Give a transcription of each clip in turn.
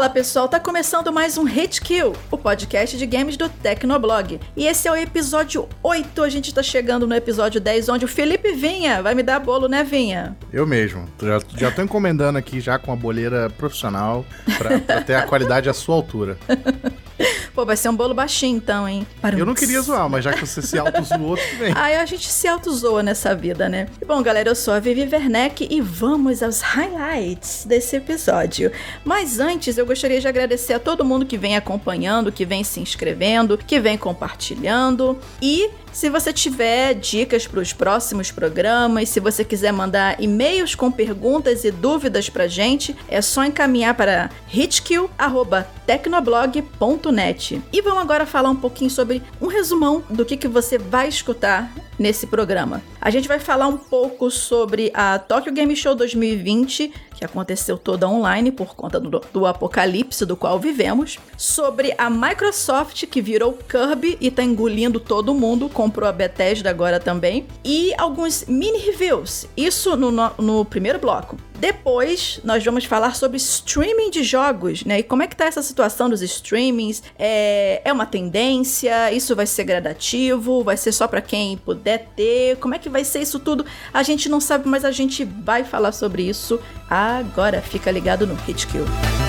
Fala pessoal, tá começando mais um Hit Kill, o podcast de games do Tecnoblog. E esse é o episódio 8, a gente tá chegando no episódio 10, onde o Felipe Vinha vai me dar bolo, né, Vinha? Eu mesmo. Já, já tô encomendando aqui já com a boleira profissional pra, pra ter a qualidade à sua altura. Pô, vai ser um bolo baixinho então, hein? Eu não queria zoar, mas já que você se auto-zoou, tudo bem. Aí a gente se auto-zoa nessa vida, né? E bom, galera, eu sou a Vivi Werneck e vamos aos highlights desse episódio. Mas antes, eu gostaria de agradecer a todo mundo que vem acompanhando, que vem se inscrevendo, que vem compartilhando e se você tiver dicas para os próximos programas, se você quiser mandar e-mails com perguntas e dúvidas para gente, é só encaminhar para hitkill@tecnoblog.net. E vamos agora falar um pouquinho sobre um resumão do que, que você vai escutar nesse programa. A gente vai falar um pouco sobre a Tokyo Game Show 2020, que aconteceu toda online por conta do, do apocalipse do qual vivemos, sobre a Microsoft que virou Kirby e tá engolindo todo mundo, comprou a Bethesda agora também, e alguns mini reviews, isso no, no, no primeiro bloco. Depois, nós vamos falar sobre streaming de jogos, né? E como é que tá essa situação dos streamings? É, é uma tendência? Isso vai ser gradativo? Vai ser só para quem puder ter? Como é que vai ser isso tudo? A gente não sabe, mas a gente vai falar sobre isso agora. Fica ligado no Hitkill.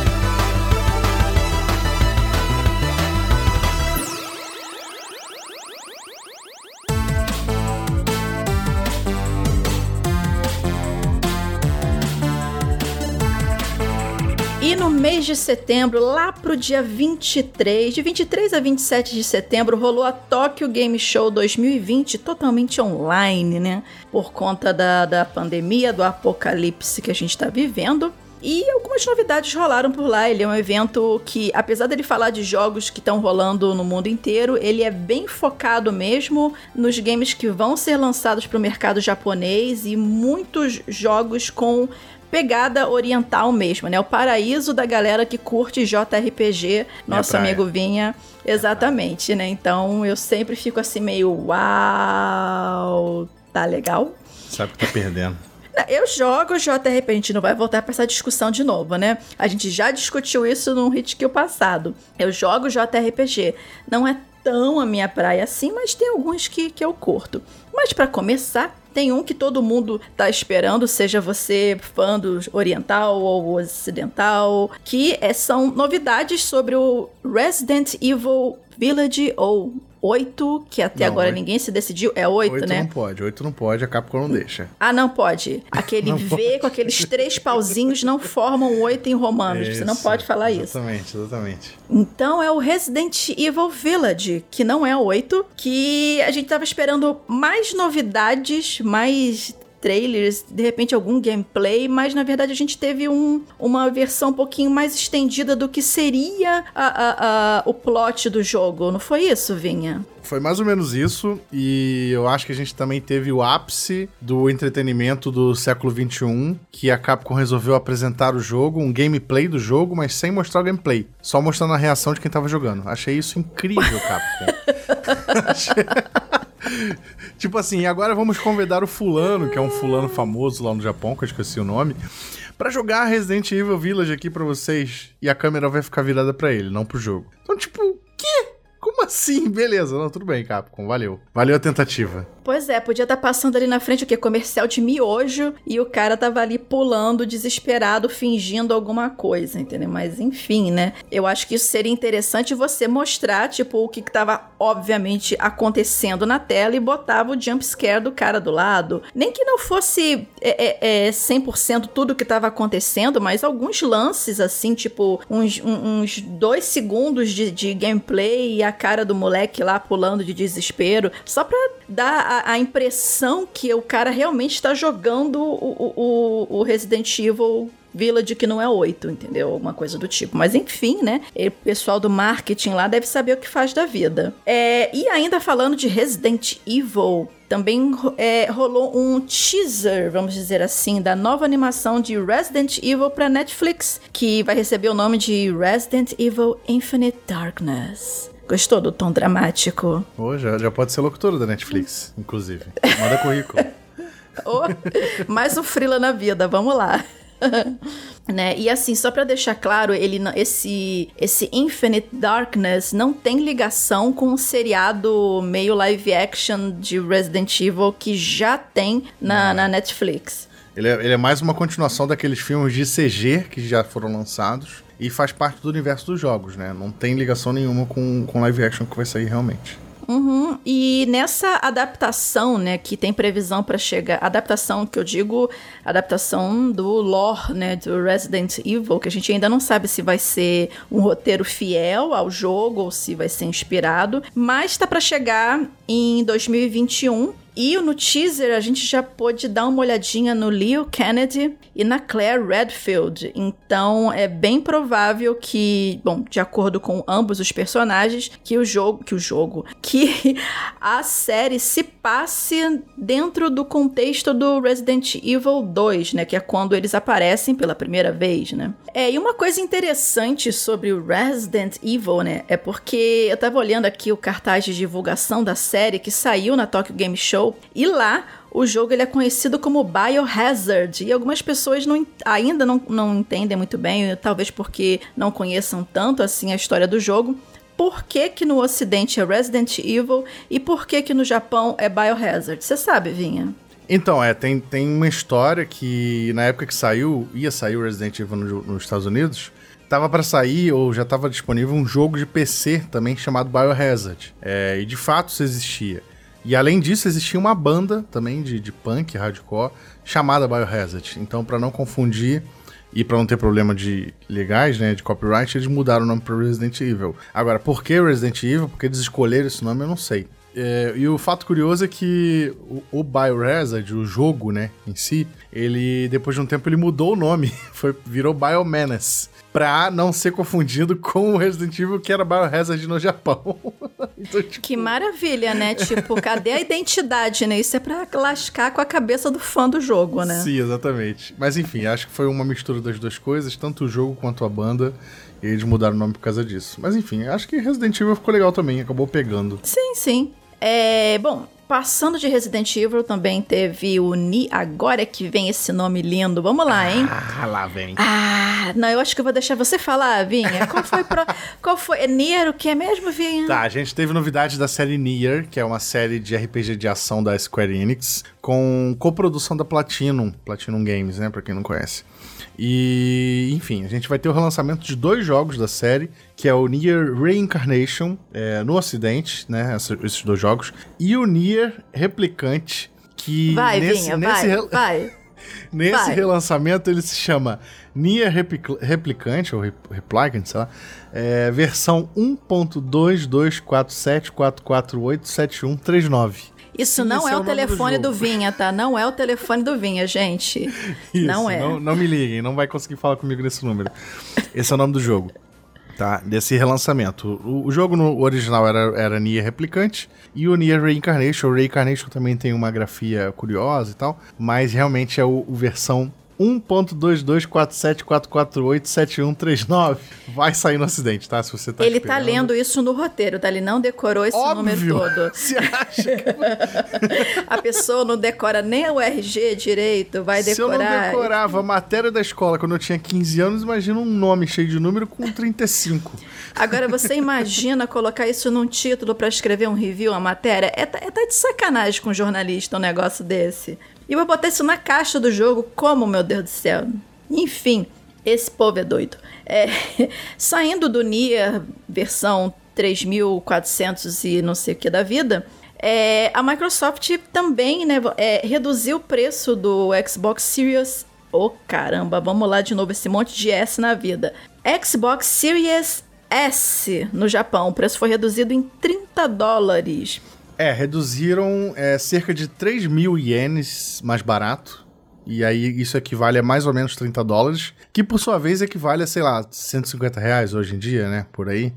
E mês de setembro, lá pro dia 23, de 23 a 27 de setembro, rolou a Tokyo Game Show 2020, totalmente online, né? Por conta da, da pandemia, do apocalipse que a gente tá vivendo. E algumas novidades rolaram por lá. Ele é um evento que, apesar dele falar de jogos que estão rolando no mundo inteiro, ele é bem focado mesmo nos games que vão ser lançados para o mercado japonês e muitos jogos com pegada oriental mesmo, né? O paraíso da galera que curte JRPG, nosso amigo Vinha. Exatamente, né? Então eu sempre fico assim meio uau, tá legal? Sabe que tá perdendo. Eu jogo JRPG, a gente não vai voltar para essa discussão de novo, né? A gente já discutiu isso num Hitkill passado. Eu jogo JRPG. Não é tão a minha praia assim, mas tem alguns que, que eu curto. Mas para começar, tem um que todo mundo tá esperando, seja você fã do oriental ou ocidental, que é, são novidades sobre o Resident Evil Village ou 8, que até Não, agora 8. ninguém se decidiu. É 8, 8 né? não pode, 8 não pode, a Capcom não deixa. Ah, não pode. Aquele Não V pode. com aqueles três pauzinhos não formam 8 em romanos. Você não Isso, pode falar isso. Exatamente, exatamente. Então é o Resident Evil Village, que não é 8, que a gente tava esperando mais novidades, mais trailers, de repente algum gameplay, mas na verdade a gente teve um, uma versão um pouquinho mais estendida do que seria a, a- a- o plot do jogo. Não foi isso, Vinha? Foi mais ou menos isso, e eu acho que a gente também teve o ápice do entretenimento do século XXI, que a Capcom resolveu apresentar o jogo, um gameplay do jogo, mas sem mostrar o gameplay, só mostrando a reação de quem tava jogando. Achei isso incrível, Capcom. Tipo assim, agora vamos convidar o fulano, que é um fulano famoso lá no Japão, que eu esqueci o nome, pra jogar Resident Evil Village aqui pra vocês, e a câmera vai ficar virada pra ele, não pro jogo. Então, tipo, quê? Como assim? Beleza, não, tudo bem, Capcom, valeu. Valeu a tentativa. Pois é, podia estar passando ali na frente o quê? Comercial de miojo e o cara tava ali pulando, desesperado, fingindo alguma coisa, entendeu? Mas enfim, né? Eu acho que isso seria interessante você mostrar, tipo, o que, que tava obviamente acontecendo na tela e botava o jump scare do cara do lado. Nem que não fosse é, é, é, 100% tudo que tava acontecendo, mas alguns lances, assim, tipo, uns, uns dois segundos de, de gameplay e a cara do moleque lá pulando de desespero, só pra dar a, a impressão que o cara realmente está jogando o, o- o- Resident Evil Village que não é 8, entendeu? Alguma coisa do tipo. Mas enfim, né? O pessoal do marketing lá deve saber o que faz da vida. É, e ainda falando de Resident Evil, também é, rolou um teaser, vamos dizer assim, da nova animação de Resident Evil para Netflix, que vai receber o nome de Resident Evil Infinite Darkness. Gostou do tom dramático? Oh, já, já pode ser locutor da Netflix, inclusive. Manda currículo. oh, mais um frila na vida, vamos lá. né? E assim, só para deixar claro, ele esse esse Infinite Darkness não tem ligação com o seriado meio live action de Resident Evil que já tem na, na Netflix. Ele é, ele é mais uma continuação daqueles filmes de CG que já foram lançados e faz parte do universo dos jogos, né? Não tem ligação nenhuma com, com live action que vai sair realmente. Uhum. E nessa adaptação, né, que tem previsão para chegar, adaptação que eu digo, adaptação do lore, né, do Resident Evil, que a gente ainda não sabe se vai ser um roteiro fiel ao jogo ou se vai ser inspirado, mas está para chegar em 2021 e no teaser a gente já pôde dar uma olhadinha no Leo Kennedy e na Claire Redfield. Então é bem provável que, bom, de acordo com ambos os personagens, que o jogo, que o jogo, que a série se passe dentro do contexto do Resident Evil 2, né, que é quando eles aparecem pela primeira vez, né? É, e uma coisa interessante sobre o Resident Evil, né, é porque eu tava olhando aqui o cartaz de divulgação da série que saiu na Tokyo Game Show Show. E lá, o jogo ele é conhecido como Biohazard. E algumas pessoas não, ainda não, não entendem muito bem, talvez porque não conheçam tanto assim a história do jogo. Por que, que no Ocidente é Resident Evil e por que, que no Japão é Biohazard? Você sabe, Vinha? Então, é, tem, tem uma história que na época que saiu, ia sair o Resident Evil no, nos Estados Unidos, tava para sair ou já estava disponível um jogo de PC também chamado Biohazard. É, e de fato isso existia. E além disso, existia uma banda também de, de punk, hardcore, chamada Biohazard. Então, para não confundir e para não ter problema de legais, né, de copyright, eles mudaram o nome para Resident Evil. Agora, por que Resident Evil? Porque eles escolheram esse nome, eu não sei. É, e o fato curioso é que o, o Biohazard, o jogo, né, em si, ele, depois de um tempo, ele mudou o nome, foi, virou Biomenace pra não ser confundido com o Resident Evil que era Biohazard no Japão. então, tipo... Que maravilha, né? Tipo, cadê a identidade, né? Isso é pra lascar com a cabeça do fã do jogo, né? Sim, exatamente. Mas enfim, acho que foi uma mistura das duas coisas, tanto o jogo quanto a banda. E eles mudaram o nome por causa disso. Mas enfim, acho que Resident Evil ficou legal também, acabou pegando. Sim, sim. É, bom, Passando de Resident Evil, também teve o Ni. Agora é que vem esse nome lindo. Vamos lá, hein? Ah, lá vem. Ah, não, eu acho que eu vou deixar você falar, Vinha. Qual foi pro... Qual foi? É Nier o que é mesmo, Vinha? Tá, a gente teve novidade da série Nier, que é uma série de RPG de ação da Square Enix, com coprodução da Platinum, Platinum Games, né, pra quem não conhece. E, enfim, a gente vai ter o relançamento de dois jogos da série, que é o Nier Reincarnation, é, no ocidente, né, esses dois jogos, e o Nier Replicante, que vai, nesse, Vinha, nesse, vai, vai. nesse vai. relançamento ele se chama Nier Repl Replicante, ou Replicant, sei lá, é, versão 1.22474487139. Isso não é, é, o, telefone do, do, Vinha, tá? Não é o telefone do Vinha, gente. Isso, não é. Não, não me liguem, não vai conseguir falar comigo nesse número. Esse é o nome do jogo tá? Desse relançamento. O, o, jogo no original era, era Nier Replicante e o Nier Reincarnation. O Reincarnation também tem uma grafia curiosa e tal, mas realmente é o, o versão 1.22474487139. Vai sair no acidente, tá? Se você tá Ele esperando. tá lendo isso no roteiro, tá? Ele não decorou esse Óbvio. número todo. Você acha que... a pessoa não decora nem o RG direito, vai decorar... Se eu não decorava a matéria da escola quando eu tinha 15 anos, imagina um nome cheio de número com 35. Agora, você imagina colocar isso num título para escrever um review, uma matéria? É, é tá de sacanagem com um jornalista um negócio desse. E vou botar isso na caixa do jogo, como, meu Deus do céu? Enfim, esse povo é doido. É, saindo do Nier versão 3400 e não sei o que da vida, é, a Microsoft também né, é, reduziu o preço do Xbox Series. Oh caramba, vamos lá de novo esse monte de S na vida. Xbox Series S no Japão, o preço foi reduzido em 30 dólares. É, reduziram é, cerca de 3 mil ienes mais barato. e aí isso equivale a mais ou menos 30 dólares, que por sua vez equivale a, sei lá, 150 reais hoje em dia, né? Por aí.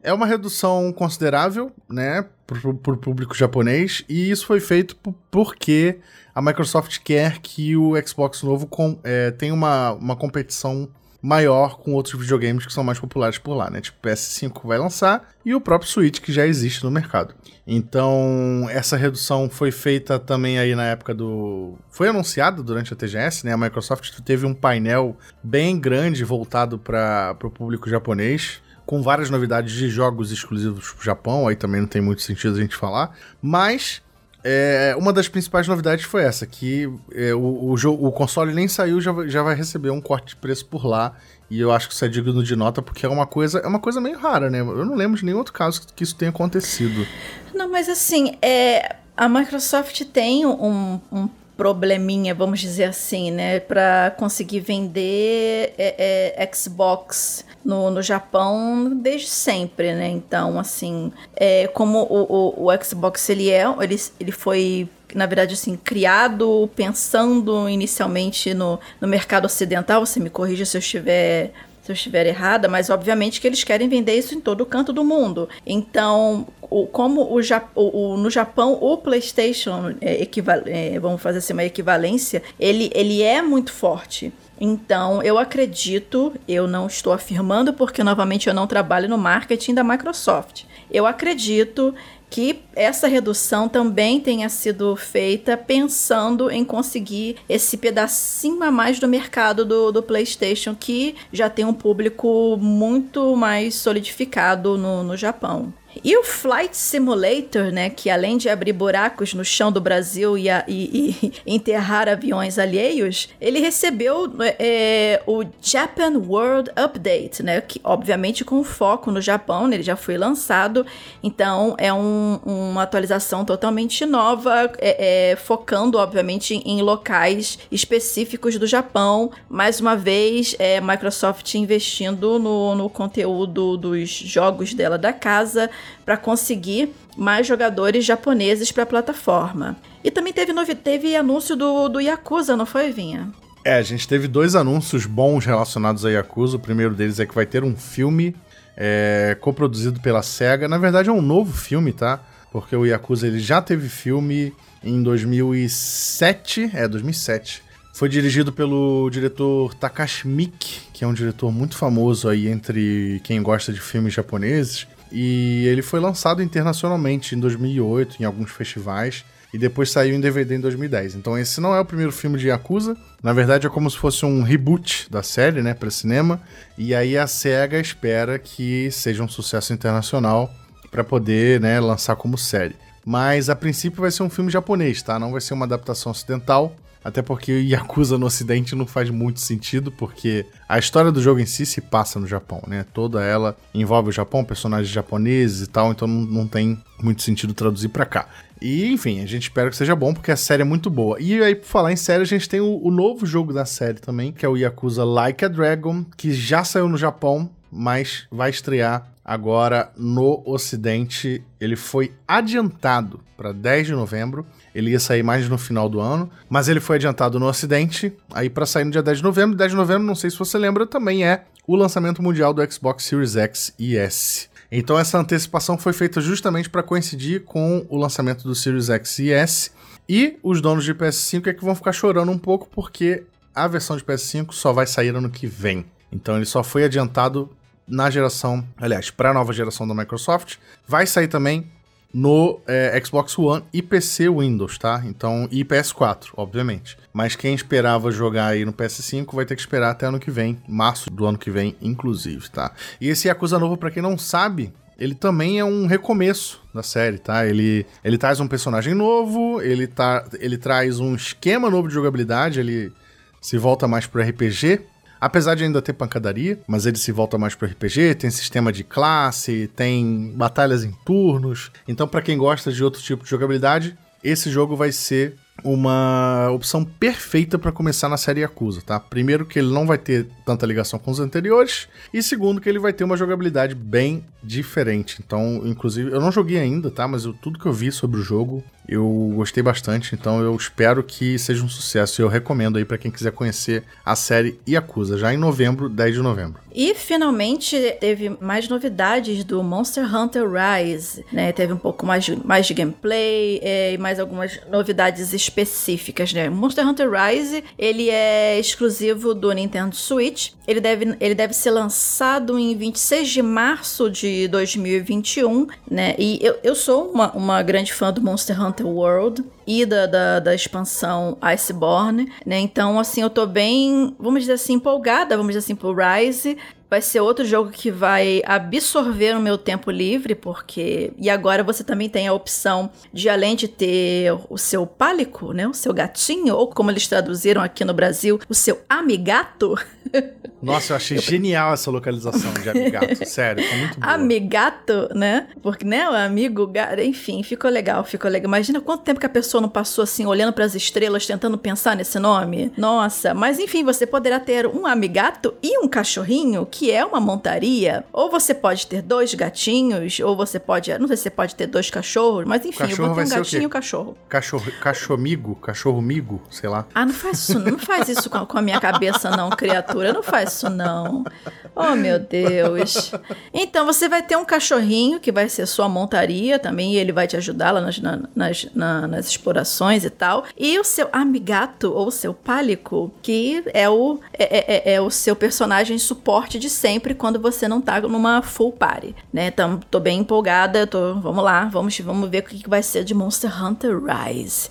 É uma redução considerável, né, para o público japonês, e isso foi feito porque a Microsoft quer que o Xbox novo com, é, tenha uma, uma competição maior com outros videogames que são mais populares por lá, né? Tipo, PS5 vai lançar e o próprio Switch que já existe no mercado. Então, essa redução foi feita também aí na época do. Foi anunciada durante a TGS, né? A Microsoft teve um painel bem grande voltado para o público japonês. Com várias novidades de jogos exclusivos pro Japão, aí também não tem muito sentido a gente falar. Mas é, uma das principais novidades foi essa, que é, o, o, o console nem saiu, já, já vai receber um corte de preço por lá. E eu acho que isso é digno de nota, porque é uma coisa, é uma coisa meio rara, né? Eu não lembro de nenhum outro caso que isso tenha acontecido. Não, mas assim, é, a Microsoft tem um, um probleminha, vamos dizer assim, né, para conseguir vender é, é, Xbox no, no Japão desde sempre, né? Então, assim, é, como o, o, o Xbox ele é, ele, ele foi na verdade, assim, criado pensando inicialmente no, no mercado ocidental. Você me corrija se eu estiver se eu estiver errada, mas obviamente que eles querem vender isso em todo canto do mundo. Então, o, como o, o, o, no Japão o PlayStation, é, é, vamos fazer assim uma equivalência, ele, ele é muito forte. Então, eu acredito, eu não estou afirmando porque novamente eu não trabalho no marketing da Microsoft. Eu acredito que essa redução também tenha sido feita pensando em conseguir esse pedacinho a mais do mercado do, do PlayStation, que já tem um público muito mais solidificado no, no Japão. E o Flight Simulator, né, que além de abrir buracos no chão do Brasil e, a, e, e enterrar aviões alheios, ele recebeu é, o Japan World Update, né, que obviamente com foco no Japão, né, ele já foi lançado, então é um, uma atualização totalmente nova, é, é, focando obviamente em locais específicos do Japão. Mais uma vez, é, Microsoft investindo no, no conteúdo dos jogos dela da casa para conseguir mais jogadores japoneses para a plataforma. E também teve, teve anúncio do, do Yakuza, não foi, Vinha? É, a gente teve dois anúncios bons relacionados a Yakuza. O primeiro deles é que vai ter um filme é, coproduzido pela SEGA. Na verdade, é um novo filme, tá? Porque o Yakuza ele já teve filme em 2007. É, 2007. Foi dirigido pelo diretor Takashi Miike, que é um diretor muito famoso aí entre quem gosta de filmes japoneses. E ele foi lançado internacionalmente em 2008 em alguns festivais e depois saiu em DVD em 2010. Então esse não é o primeiro filme de Yakuza, na verdade é como se fosse um reboot da série, né, para cinema. E aí a Sega espera que seja um sucesso internacional para poder, né, lançar como série. Mas a princípio vai ser um filme japonês, tá? Não vai ser uma adaptação ocidental. Até porque Yakuza no Ocidente não faz muito sentido, porque a história do jogo em si se passa no Japão, né? Toda ela envolve o Japão, personagens japoneses e tal, então não, não tem muito sentido traduzir para cá. E, enfim, a gente espera que seja bom, porque a série é muito boa. E aí, por falar em série, a gente tem o, o novo jogo da série também, que é o Yakuza Like a Dragon, que já saiu no Japão, mas vai estrear agora no Ocidente. Ele foi adiantado para 10 de novembro. Ele ia sair mais no final do ano, mas ele foi adiantado no Ocidente, aí para sair no dia 10 de novembro. 10 de novembro, não sei se você lembra, também é o lançamento mundial do Xbox Series X e S. Então essa antecipação foi feita justamente para coincidir com o lançamento do Series X e S. E os donos de PS5 é que vão ficar chorando um pouco porque a versão de PS5 só vai sair ano que vem. Então ele só foi adiantado na geração, aliás, para a nova geração da Microsoft. Vai sair também no é, Xbox One e PC Windows, tá? Então, e PS4, obviamente. Mas quem esperava jogar aí no PS5 vai ter que esperar até ano que vem, março do ano que vem, inclusive, tá? E esse Yakuza novo, para quem não sabe, ele também é um recomeço da série, tá? Ele, ele traz um personagem novo, ele, tá, ele traz um esquema novo de jogabilidade, ele se volta mais pro RPG, Apesar de ainda ter pancadaria, mas ele se volta mais pro RPG, tem sistema de classe, tem batalhas em turnos. Então, para quem gosta de outro tipo de jogabilidade, esse jogo vai ser uma opção perfeita para começar na série Yakuza, tá? Primeiro que ele não vai ter tanta ligação com os anteriores e segundo que ele vai ter uma jogabilidade bem diferente. Então, inclusive, eu não joguei ainda, tá? Mas eu, tudo que eu vi sobre o jogo Eu gostei bastante, então eu espero que seja um sucesso. Eu recomendo aí para quem quiser conhecer a série Yakuza, já em novembro, 10 de novembro. E finalmente teve mais novidades do Monster Hunter Rise, né? Teve um pouco mais de, mais de gameplay é, e mais algumas novidades específicas, né? Monster Hunter Rise, ele é exclusivo do Nintendo Switch. Ele deve, ele deve ser lançado em 26 de março de 2021, né? E eu, eu sou uma, uma grande fã do Monster Hunter World e da, da, da, expansão Iceborne, né? Então, assim, eu tô bem, vamos dizer assim, empolgada, vamos dizer assim, pro Rise vai ser outro jogo que vai absorver o meu tempo livre, porque. E agora você também tem a opção de, além de ter o seu pálico, né? O seu gatinho, ou como eles traduziram aqui no Brasil, o seu amigato. Nossa, eu achei eu... genial essa localização de amigato. Sério, foi muito boa. Amigato, né? Porque, né, o amigo, enfim, ficou legal, ficou legal. Imagina quanto tempo que a pessoa não passou assim, olhando para as estrelas, tentando pensar nesse nome. Nossa, mas enfim, você poderá ter um amigato e um cachorrinho que é uma montaria. Ou você pode ter dois gatinhos, ou você pode. Não sei se você pode ter dois cachorros, mas enfim, eu vou ter um gatinho e um cachorro. Cachorro, cachorro cachorro-migo, sei lá. Ah, não faz isso, não faz isso com, com a minha cabeça, não, criatura. Não faz isso, não. Oh, meu Deus. Então, você vai ter um cachorrinho que vai ser sua montaria também, e ele vai te ajudar lá nas, nas, nas, nas explorações e tal. E o seu amigato, ou seu pálico, que é o, é, é, é o seu personagem suporte de sempre quando você não tá numa full party, né? Então, tô bem empolgada, tô, vamos lá, vamos, vamos ver o que vai ser de Monster Hunter Rise.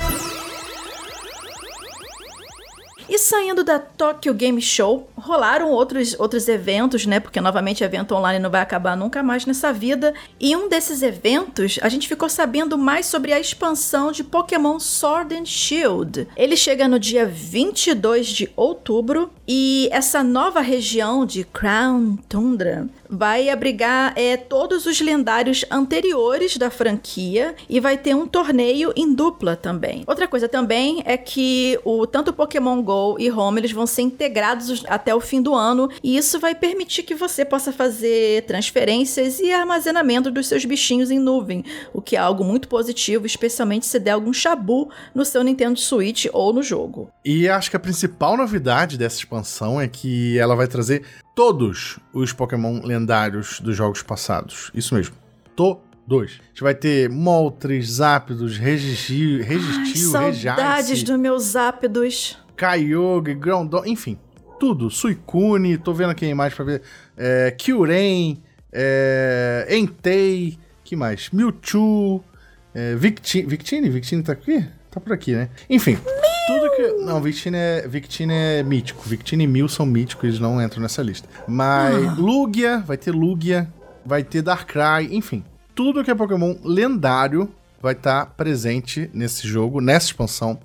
E saindo da Tokyo Game Show, rolaram outros, outros eventos, né? Porque novamente evento online não vai acabar nunca mais nessa vida. E um desses eventos, a gente ficou sabendo mais sobre a expansão de Pokémon Sword and Shield. Ele chega no dia 22 de outubro e essa nova região de Crown Tundra vai abrigar é, todos os lendários anteriores da franquia e vai ter um torneio em dupla também. Outra coisa também é que o tanto Pokémon Go e Home eles vão ser integrados até o fim do ano e isso vai permitir que você possa fazer transferências e armazenamento dos seus bichinhos em nuvem, o que é algo muito positivo, especialmente se der algum chabu no seu Nintendo Switch ou no jogo. E acho que a principal novidade dessa expansão é que ela vai trazer todos os Pokémon lendários dos jogos passados. Isso mesmo. Todos. A gente vai ter Moltres, Zapdos, Registil, Registil Saudades dos meus Zapdos. Kyogre, Groundon, enfim. Tudo. Suicune, tô vendo aqui a imagem pra ver. É, Kyurem, é, Entei, que mais? Mewtwo, é, Victini. Victini? Victini tá aqui? Tá por aqui, né? Enfim. Tudo que. Não, Victini é, Victini é mítico. Victini e Mil são míticos, eles não entram nessa lista. Mas ah. Lugia, vai ter Lugia, vai ter Darkrai, enfim. Tudo que é Pokémon lendário vai estar tá presente nesse jogo, nessa expansão,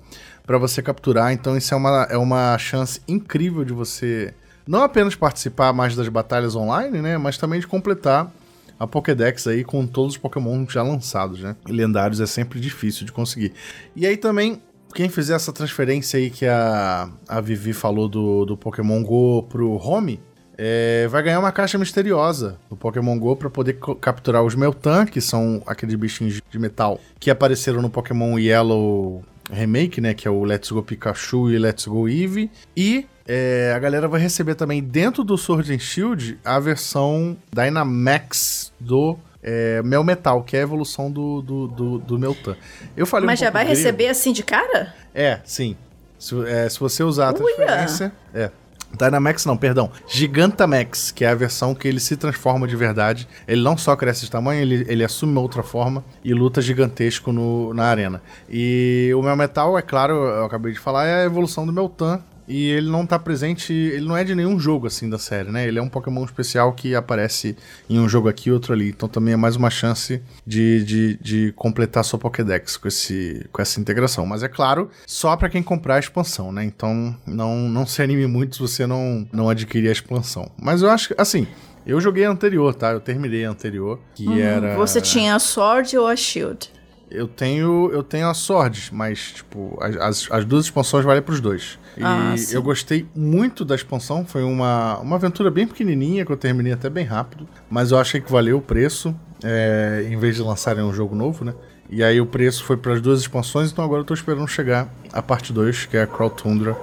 para você capturar. Então, isso é uma, é uma chance incrível de você não apenas participar mais das batalhas online, né? Mas também de completar a Pokédex aí com todos os Pokémon já lançados, né? E lendários é sempre difícil de conseguir. E aí também quem fizer essa transferência aí que a, a Vivi falou do, do Pokémon Go pro Home, é, vai ganhar uma caixa misteriosa do Pokémon Go para poder capturar os Meltan, que são aqueles bichinhos de metal que apareceram no Pokémon Yellow Remake, né? Que é o Let's Go Pikachu e Let's Go Eevee. E é, a galera vai receber também dentro do Sword and Shield a versão Dynamax do é, Mel Metal, que é a evolução do, do, do, do Meltan. Eu falei Mas um já vai grego. receber assim de cara? É, sim. Se, é, se você usar a transferência. É. Dynamax não, perdão. Gigantamax, que é a versão que ele se transforma de verdade. Ele não só cresce de tamanho, ele, ele assume outra forma e luta gigantesco no, na arena. E o Mel Metal, é claro, eu acabei de falar, é a evolução do Meltan, e ele não tá presente, ele não é de nenhum jogo assim da série, né? Ele é um Pokémon especial que aparece em um jogo aqui e outro ali. Então também é mais uma chance de, de, de completar sua Pokédex com, esse, com essa integração. Mas é claro, só para quem comprar a expansão, né? Então não, não se anime muito se você não, não adquirir a expansão. Mas eu acho que, assim, eu joguei a anterior, tá? Eu terminei a anterior, que uhum. era. Você tinha a Sword ou a Shield? Eu tenho, eu tenho a Sword, mas, tipo, as, as duas expansões valem pros dois. E ah, eu gostei muito da expansão. Foi uma, uma aventura bem pequenininha que eu terminei até bem rápido. Mas eu achei que valeu o preço. É, em vez de lançarem um jogo novo, né? E aí o preço foi para as duas expansões, então agora eu tô esperando chegar a parte 2, que é a Crawl Tundra,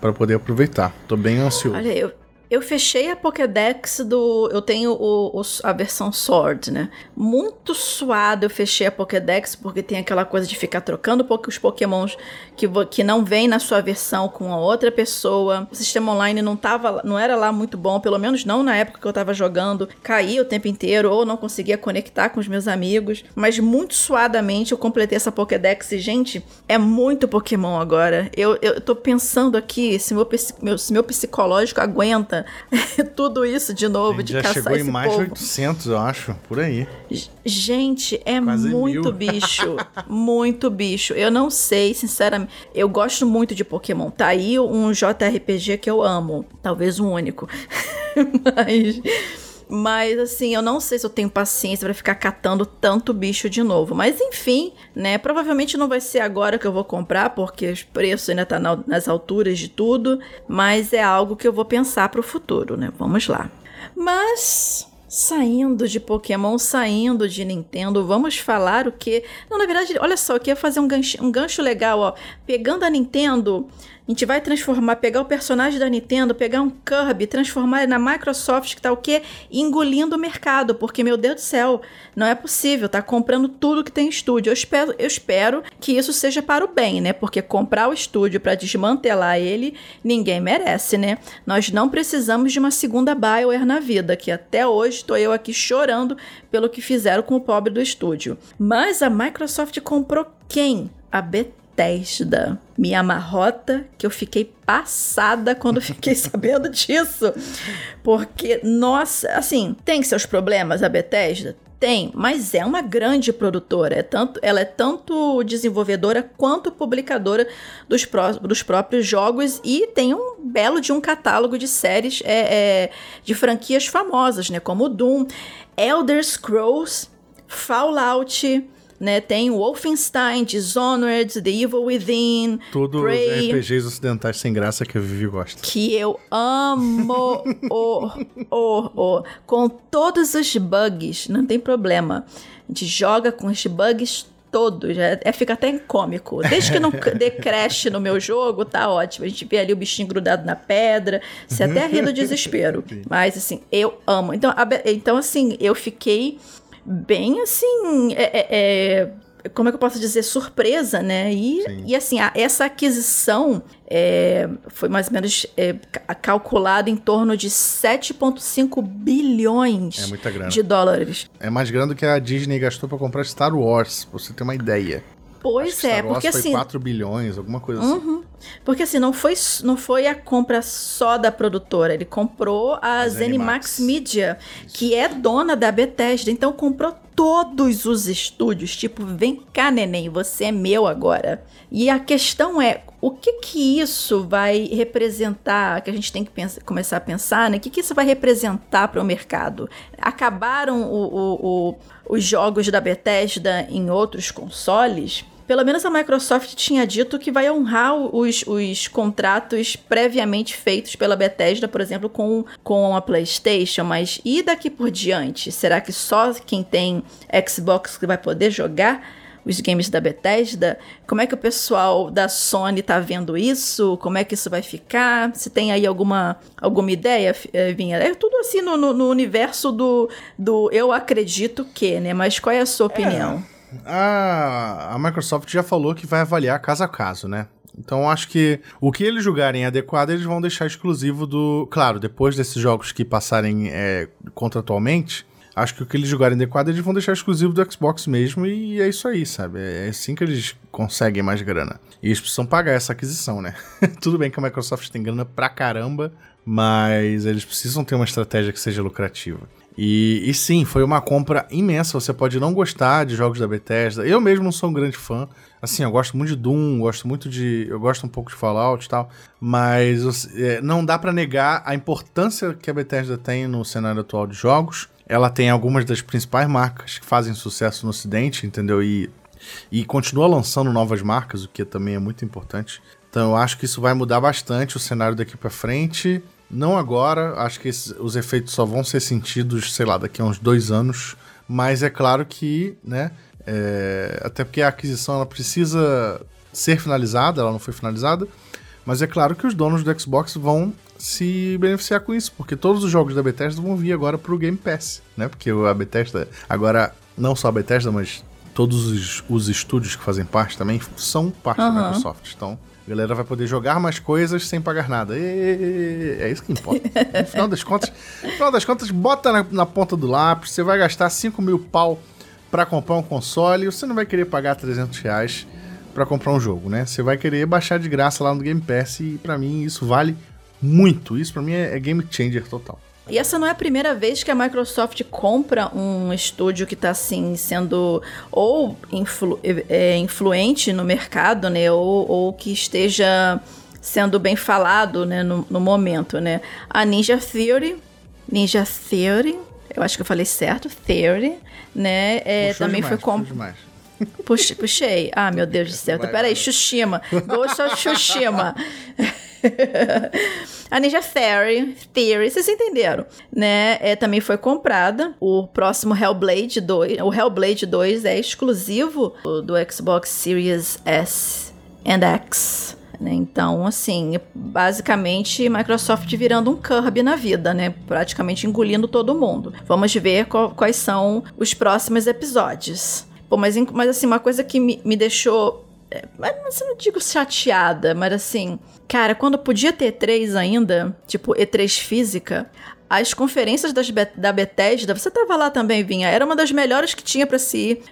para poder aproveitar. Tô bem ansioso. Olha, eu, eu fechei a Pokédex do. Eu tenho o, o, a versão Sword, né? Muito suado eu fechei a Pokédex, porque tem aquela coisa de ficar trocando os Pokémons que, que não vem na sua versão com a outra pessoa. O sistema online não, tava, não era lá muito bom, pelo menos não na época que eu tava jogando. Caía o tempo inteiro, ou não conseguia conectar com os meus amigos. Mas muito suadamente eu completei essa Pokédex e, gente, é muito Pokémon agora. Eu, eu tô pensando aqui se meu, se meu psicológico aguenta tudo isso de novo, de já caçar chegou esse em mais povo. de 800, eu acho, por aí. Gente, é Quase muito mil. bicho, muito bicho. Eu não sei, sinceramente. Eu gosto muito de Pokémon. Tá aí um JRPG que eu amo, talvez o único. Mas mas assim, eu não sei se eu tenho paciência para ficar catando tanto bicho de novo. Mas enfim, né? Provavelmente não vai ser agora que eu vou comprar, porque os preços ainda tá na- nas alturas de tudo. Mas é algo que eu vou pensar pro futuro, né? Vamos lá. Mas. Saindo de Pokémon, saindo de Nintendo, vamos falar o que. Não, na verdade, olha só, eu queria fazer um gancho, um gancho legal, ó. Pegando a Nintendo, a gente vai transformar, pegar o personagem da Nintendo, pegar um Kirby, transformar ele na Microsoft, que tá o quê? Engolindo o mercado, porque, meu Deus do céu, não é possível, tá comprando tudo que tem estúdio. Eu espero, eu espero que isso seja para o bem, né? Porque comprar o estúdio para desmantelar ele, ninguém merece, né? Nós não precisamos de uma segunda Bioware na vida, que até hoje estou eu aqui chorando pelo que fizeram com o pobre do estúdio. Mas a Microsoft comprou quem? A Bethesda. Minha amarrota, que eu fiquei passada quando fiquei sabendo disso. Porque, nossa, assim, tem seus problemas a Bethesda? Tem, mas é uma grande produtora. É tanto, ela é tanto desenvolvedora quanto publicadora dos, pró- dos próprios jogos e tem um belo de um catálogo de séries é, é, de franquias famosas, né? Como Doom, Elder Scrolls, Fallout, né? Tem Wolfenstein, Dishonored, The Evil Within, Todos Prey, os RPGs ocidentais sem graça que a Vivi gosta. que eu amo o, o, o, com todos os bugs, não tem problema. A gente joga com os bugs todos, é, é- fica até cômico. Desde que não dê crash no meu jogo, tá ótimo. A gente vê ali o bichinho grudado na pedra, você até ri do desespero. Mas assim, eu amo. Então, a então assim, eu fiquei bem assim. é- é- é, como é que eu posso dizer? Surpresa, né? E, Sim. e assim, a- essa aquisição é, foi mais ou menos é, ca- calculada em torno de 7,5 bilhões É de dólares. É mais grande do que a Disney gastou pra comprar Star Wars, pra você ter uma ideia. Pois é, porque foi assim. 4 bilhões, alguma coisa assim. Porque assim, não foi, não foi a compra só da produtora, ele comprou a A Zenimax Zenimax. Media, que é dona da Bethesda, então comprou todos os estúdios, tipo, vem cá, neném, você é meu agora. E a questão é, o que que isso vai representar, que a gente tem que pensa- começar a pensar, né? O que que isso vai representar para o mercado? Acabaram o- o- o- os jogos da Bethesda em outros consoles? Pelo menos a Microsoft tinha dito que vai honrar os, os contratos previamente feitos pela Bethesda, por exemplo, com, com a PlayStation, mas e daqui por diante? Será que só quem tem Xbox que vai poder jogar os games da Bethesda? Como é que o pessoal da Sony tá vendo isso? Como é que isso vai ficar? Se tem aí alguma, alguma ideia, eh, Vinha? É tudo assim no, no- no universo do, do eu acredito que, né? Mas qual é a sua opinião? A, a Microsoft já falou que vai avaliar caso a caso, né? Então acho que o que eles julgarem adequado, eles vão deixar exclusivo do. Claro, depois desses jogos que passarem é, contratualmente, acho que o que eles julgarem adequado, eles vão deixar exclusivo do Xbox mesmo, e é isso aí, sabe? É assim que eles conseguem mais grana. E eles precisam pagar essa aquisição, né? Tudo bem que a Microsoft tem grana pra caramba, mas eles precisam ter uma estratégia que seja lucrativa. E, e sim, foi uma compra imensa. Você pode não gostar de jogos da Bethesda. Eu mesmo não sou um grande fã. Assim, eu gosto muito de Doom, gosto muito de. Eu gosto um pouco de Fallout e tal. Mas é, não dá pra negar a importância que a Bethesda tem no cenário atual de jogos. Ela tem algumas das principais marcas que fazem sucesso no Ocidente, entendeu? E, e continua lançando novas marcas, o que também é muito importante. Então eu acho que isso vai mudar bastante o cenário daqui pra frente. Não agora, acho que esses- os efeitos só vão ser sentidos, sei lá, daqui a uns dois anos. Mas é claro que, né, É, até porque a aquisição ela precisa ser finalizada, ela não foi finalizada. Mas é claro que os donos do Xbox vão se beneficiar com isso, porque todos os jogos da Bethesda vão vir agora pro Game Pass, né? Porque a Bethesda, agora, não só a Bethesda, mas todos os, os estúdios que fazem parte também são parte uhum. da Microsoft. Então, a galera vai poder jogar mais coisas sem pagar nada. E, é isso que importa. No final das contas, final das contas, bota na, na ponta do lápis, você vai gastar 5 mil pau para comprar um console, você não vai querer pagar 300 reais para comprar um jogo, né? Você vai querer baixar de graça lá no Game Pass e para mim isso vale muito. Isso para mim é, é game changer total. E essa não é a primeira vez que a Microsoft compra um estúdio que está assim sendo ou influ, é, influente no mercado, né, ou, ou, que esteja sendo bem falado, né, no, no, momento, né. A Ninja Theory, Ninja Theory, eu acho que eu falei certo, Theory, né, é, também demais, foi comprada. Puxei, puxei. Ah, meu Deus do céu. Peraí, Xuxima. Ghost of Xuxima. a Ninja Theory, Theory, vocês entenderam, né? É, também foi comprada. O próximo Hellblade 2, o Hellblade 2 é exclusivo do Xbox Series S and X. Né? Então, assim, basicamente Microsoft virando um Kirby na vida, né? Praticamente engolindo todo mundo. Vamos ver qual, quais são os próximos episódios. Pô, mas, mas assim, uma coisa que me, me deixou é, mas não digo chateada, mas assim, cara, quando podia ter E3 ainda, tipo E3 física, as conferências das, da Bethesda, você tava lá também, Vinha, era uma das melhores que tinha para se ir.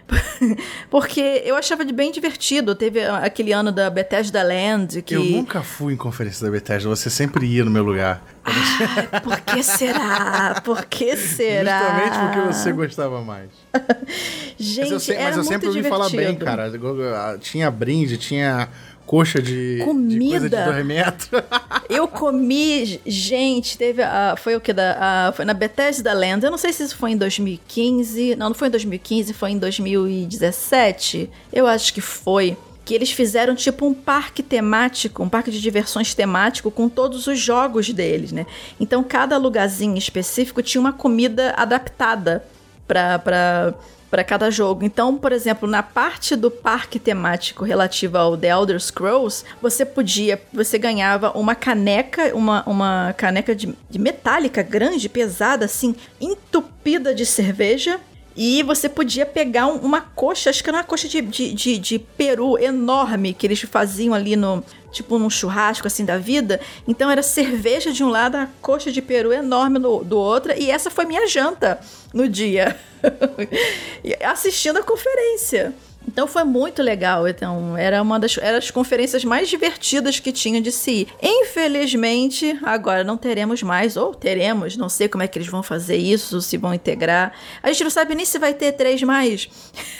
Porque eu achava de bem divertido. Teve aquele ano da Bethesda Land que... Eu nunca fui em conferência da Bethesda, você sempre ia no meu lugar. Ah, por que será? Por que será? Justamente porque você gostava mais. Gente, mas eu, mas eu sempre ouvi falar bem, cara. Tinha brinde, tinha coxa de, Comida. de coisa de dois metros. eu comi, gente, teve a, foi o que da, a, foi na Bethesda Land. Eu não sei se isso foi em 2015. Não, não foi em 2015, foi em 2017. Eu acho que foi que eles fizeram tipo um parque temático, um parque de diversões temático com todos os jogos deles, né? Então cada lugarzinho específico tinha uma comida adaptada para para cada jogo. Então, por exemplo, na parte do parque temático relativo ao The Elder Scrolls, você podia, você ganhava uma caneca, uma, uma caneca de, de metálica grande, pesada, assim, entupida de cerveja. E você podia pegar um, uma coxa, acho que era uma coxa de, de, de, de peru enorme que eles faziam ali no, tipo num churrasco assim da vida. Então era cerveja de um lado, a coxa de peru enorme no, do outro, e essa foi minha janta no dia, assistindo a conferência. Então foi muito legal. Então, era uma das, era as conferências mais divertidas que tinha de si. Infelizmente, agora não teremos mais, ou teremos, não sei como é que eles vão fazer isso, se vão integrar. A gente não sabe nem se vai ter três mais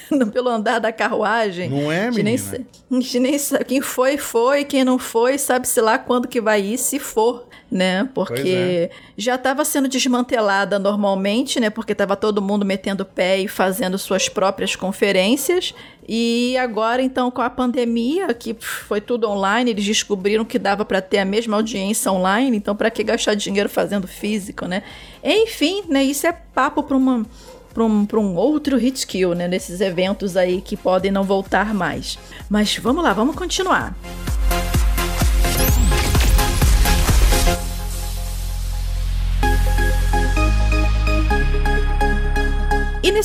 pelo andar da carruagem. Não é, menina? Nem, a gente nem sabe. Quem foi, foi. Quem não foi, sabe-se lá quando que vai ir, se for né? Porque é. já estava sendo desmantelada normalmente, né? Porque estava todo mundo metendo pé e fazendo suas próprias conferências. E agora, então, com a pandemia, que foi tudo online, eles descobriram que dava para ter a mesma audiência online, então para que gastar dinheiro fazendo físico, né? Enfim, né? Isso é papo para uma para um, um outro hit kill, né? Nesses eventos aí que podem não voltar mais. Mas vamos lá, vamos continuar.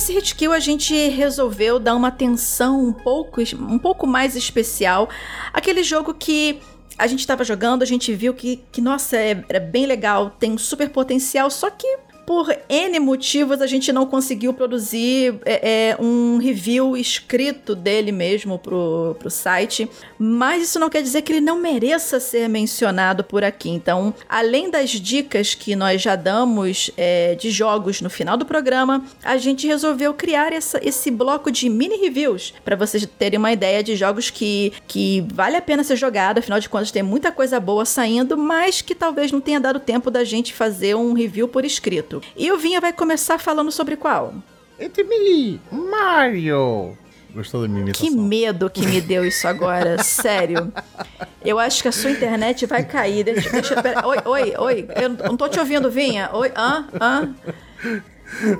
Nesse hit kill a gente resolveu dar uma atenção um pouco, um pouco mais especial. Aquele jogo que a gente estava jogando, a gente viu que, que nossa, é, é bem legal, tem super potencial, só que por N motivos, a gente não conseguiu produzir é, é, um review escrito dele mesmo pro, pro site. Mas isso não quer dizer que ele não mereça ser mencionado por aqui. Então, além das dicas que nós já damos é, de jogos no final do programa, a gente resolveu criar essa, esse bloco de mini reviews para vocês terem uma ideia de jogos que, que vale a pena ser jogado. Afinal de contas, tem muita coisa boa saindo, mas que talvez não tenha dado tempo da gente fazer um review por escrito. E o Vinha vai começar falando sobre qual? It's me, Mario. Gostou da minha imitação? Que medo que me deu isso agora, sério. Eu acho que a sua internet vai cair. Deixa, deixa, pera, oi, oi, oi. Eu não tô te ouvindo, Vinha. Oi, hã, hã.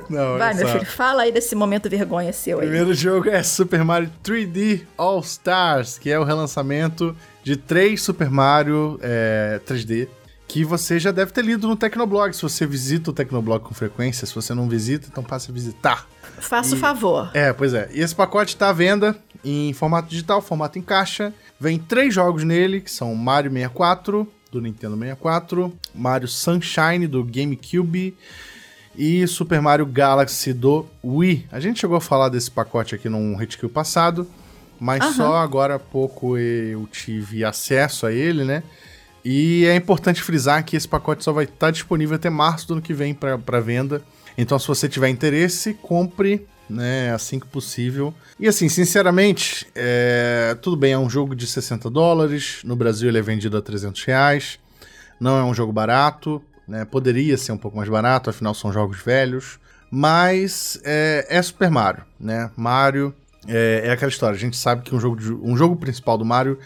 Não, Vai, meu filho, fala aí desse momento vergonha seu O aí. primeiro jogo é Super Mario 3D All Stars, que é o relançamento de três Super Mario é, 3D, que você já deve ter lido no Tecnoblog, se você visita o Tecnoblog com frequência. Se você não visita, então passe a visitar. Faça o favor. É, pois é. E esse pacote está à venda em formato digital, formato em caixa. Vem três jogos nele, que são Mario 64, do Nintendo 64, Mario Sunshine, do GameCube, e Super Mario Galaxy do Wii. A gente chegou a falar desse pacote aqui num Hitkill passado, mas Aham. só agora há pouco eu tive acesso a ele, né? E é importante frisar que esse pacote só vai estar disponível até março do ano que vem para venda. Então, se você tiver interesse, compre, né, assim que possível. E assim, sinceramente, é, tudo bem, é um jogo de 60 dólares. No Brasil ele é vendido a 300 reais. Não é um jogo barato, né? Poderia ser um pouco mais barato, afinal são jogos velhos. Mas é, é Super Mario, né? Mario é, é aquela história. A gente sabe que um jogo, de- um jogo principal do Mario,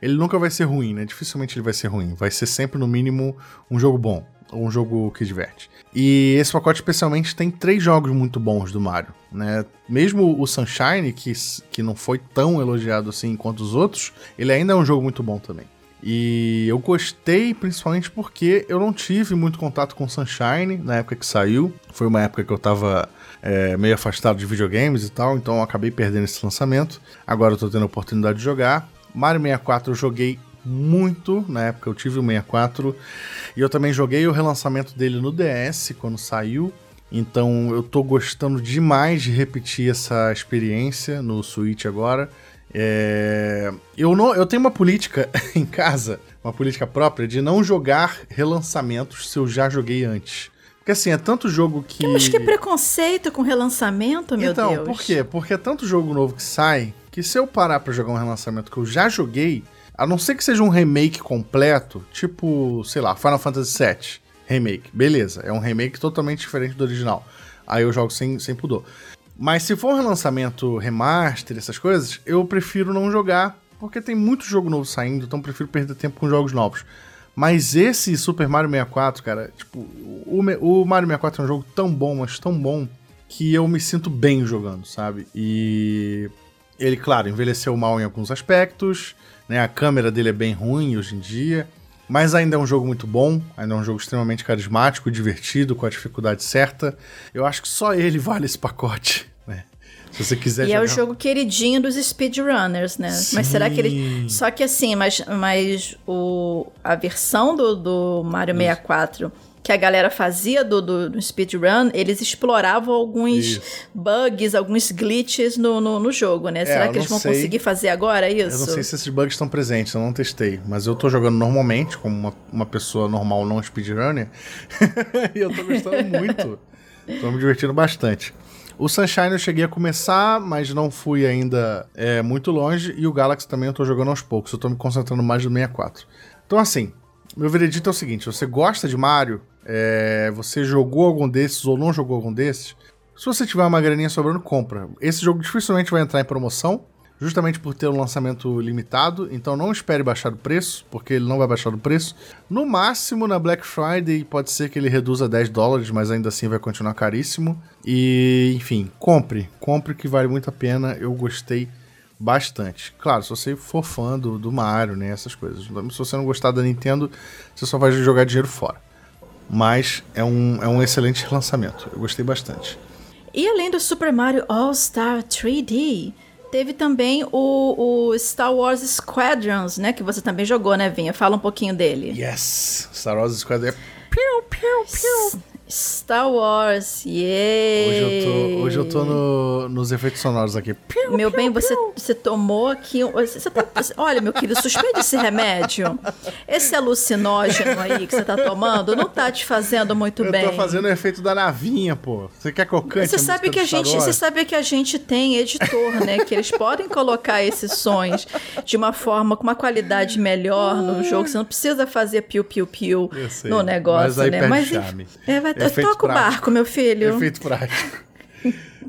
ele nunca vai ser ruim, né? Dificilmente ele vai ser ruim. Vai ser sempre, no mínimo, um jogo bom. Ou um jogo que diverte. E esse pacote, especialmente, tem três jogos muito bons do Mario, né? Mesmo o Sunshine, que, que não foi tão elogiado assim quanto os outros, ele ainda é um jogo muito bom também. E eu gostei principalmente porque eu não tive muito contato com Sunshine na época que saiu. Foi uma época que eu tava é, meio afastado de videogames e tal, então eu acabei perdendo esse lançamento. Agora eu tô tendo a oportunidade de jogar. Mario 64 eu joguei muito, na época eu tive o 64. E eu também joguei o relançamento dele no DS quando saiu. Então eu tô gostando demais de repetir essa experiência no Switch agora. É, Eu, não, eu tenho uma política em casa, uma política própria, de não jogar relançamentos se eu já joguei antes. Porque assim, é tanto jogo que. Mas que preconceito com relançamento, meu então, Deus. por quê? Porque é tanto jogo novo que sai que se eu parar pra jogar um relançamento que eu já joguei, a não ser que seja um remake completo, tipo, sei lá, Final Fantasy VII Remake, beleza, é um remake totalmente diferente do original. Aí eu jogo sem, sem pudor. Mas se for um relançamento remaster, essas coisas, eu prefiro não jogar, porque tem muito jogo novo saindo, então eu prefiro perder tempo com jogos novos. Mas esse Super Mario 64, cara, tipo, o, o Mario 64 é um jogo tão bom, mas tão bom, que eu me sinto bem jogando, sabe? E ele, claro, envelheceu mal em alguns aspectos, né? A câmera dele é bem ruim hoje em dia, mas ainda é um jogo muito bom, ainda é um jogo extremamente carismático, divertido, com a dificuldade certa. Eu acho que só ele vale esse pacote? Se você quiser E é jogar... o jogo queridinho dos speedrunners, né? Mas será que ele. Sim. Só que assim, mas, mas o, a versão do, do Mario 64 que a galera fazia do, do, do speedrun, eles exploravam alguns Isso. bugs, alguns glitches no, no, no jogo, né? será eu que eles vão sei. conseguir fazer agora isso? Eu não sei se esses bugs estão presentes, eu não testei. Mas eu tô jogando normalmente, como uma, uma pessoa normal, não speedrunner. e eu tô gostando muito. Tô me divertindo bastante. O Sunshine eu cheguei a começar, mas não fui ainda é, muito longe. E o Galaxy também eu tô jogando aos poucos. Eu tô me concentrando mais no 64. Então, assim, meu veredito é o seguinte: você gosta de Mario, é, você jogou algum desses ou não jogou algum desses, se você tiver uma graninha sobrando, compra. Esse jogo dificilmente vai entrar em promoção, justamente por ter um lançamento limitado, então não espere baixar o preço, porque ele não vai baixar o preço. No máximo, na Black Friday, pode ser que ele reduza 10 dólares, mas ainda assim vai continuar caríssimo. E, enfim, compre. Compre que vale muito a pena, eu gostei bastante. Claro, se você for fã do, do Mario, né, essas coisas. Se você não gostar da Nintendo, você só vai jogar dinheiro fora. Mas é um, é um excelente lançamento, eu gostei bastante. E além do Super Mario All-Star 3D, teve também o, o Star Wars Squadrons, né? Que você também jogou, né, Vinha? Fala um pouquinho dele. Yes! Star Wars Squad é piu, piu, piu. Star Wars, yay! Hoje eu tô, hoje eu tô no- nos efeitos sonoros aqui. Piu, Meu piu, bem, você, piu. você tomou aqui. Você tá, olha, meu querido, suspende esse remédio. Esse alucinógeno aí que você tá tomando não tá te fazendo muito Eu bem. tô fazendo o efeito da navinha, pô. Você quer que eu cante Você sabe que a gente, você sabe que a gente tem editor, né? Que eles podem colocar esses sons de uma forma com uma qualidade melhor no jogo. Você não precisa fazer piu piu piu Eu no negócio, mas aí né? Mas charme. é, vai, Efeito toca o prático. barco, meu filho. Efeito prático.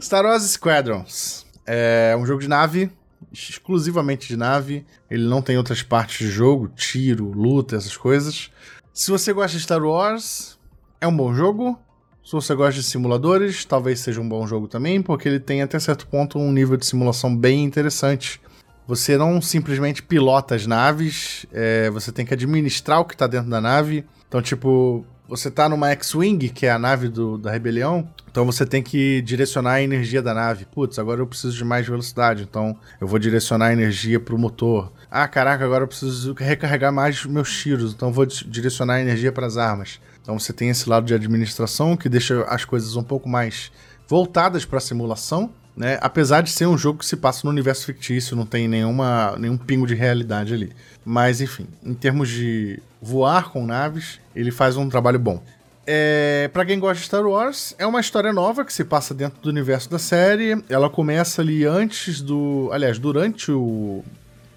Star Wars Squadrons. É um jogo de nave, exclusivamente de nave. Ele não tem outras partes de jogo, tiro, luta, essas coisas. Se você gosta de Star Wars, é um bom jogo. Se você gosta de simuladores, talvez seja um bom jogo também, porque ele tem até certo ponto um nível de simulação bem interessante. Você não simplesmente pilota as naves, é, você tem que administrar o que está dentro da nave. Então, tipo, você tá numa X-Wing, que é a nave do, da rebelião, então você tem que direcionar a energia da nave. Putz, agora eu preciso de mais velocidade, então eu vou direcionar a energia pro motor. Ah, caraca, agora eu preciso recarregar mais meus tiros, então eu vou direcionar a energia para as armas. Então você tem esse lado de administração que deixa as coisas um pouco mais voltadas para simulação, né? Apesar de ser um jogo que se passa no universo fictício, não tem nenhuma, nenhum pingo de realidade ali. Mas enfim, em termos de voar com naves, ele faz um trabalho bom. É, para quem gosta de Star Wars, é uma história nova que se passa dentro do universo da série. Ela começa ali antes do. Aliás, durante o,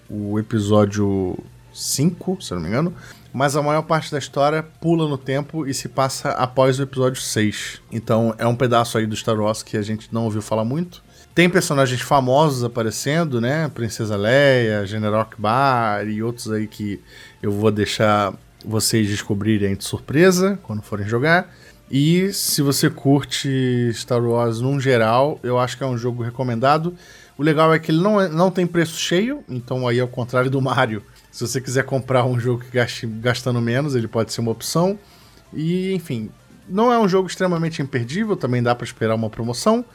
o episódio 5, se eu não me engano. Mas a maior parte da história pula no tempo e se passa após o episódio 6. Então é um pedaço aí do Star Wars que a gente não ouviu falar muito. Tem personagens famosos aparecendo, né? Princesa Leia, General Akbar e outros aí que eu vou deixar vocês descobrirem de surpresa quando forem jogar. E se você curte Star Wars num geral, eu acho que é um jogo recomendado. O legal é que ele não, é, não tem preço cheio, então aí ao contrário do Mario, se você quiser comprar um jogo que gaste gastando menos, ele pode ser uma opção. E enfim, não é um jogo extremamente imperdível, também dá para esperar uma promoção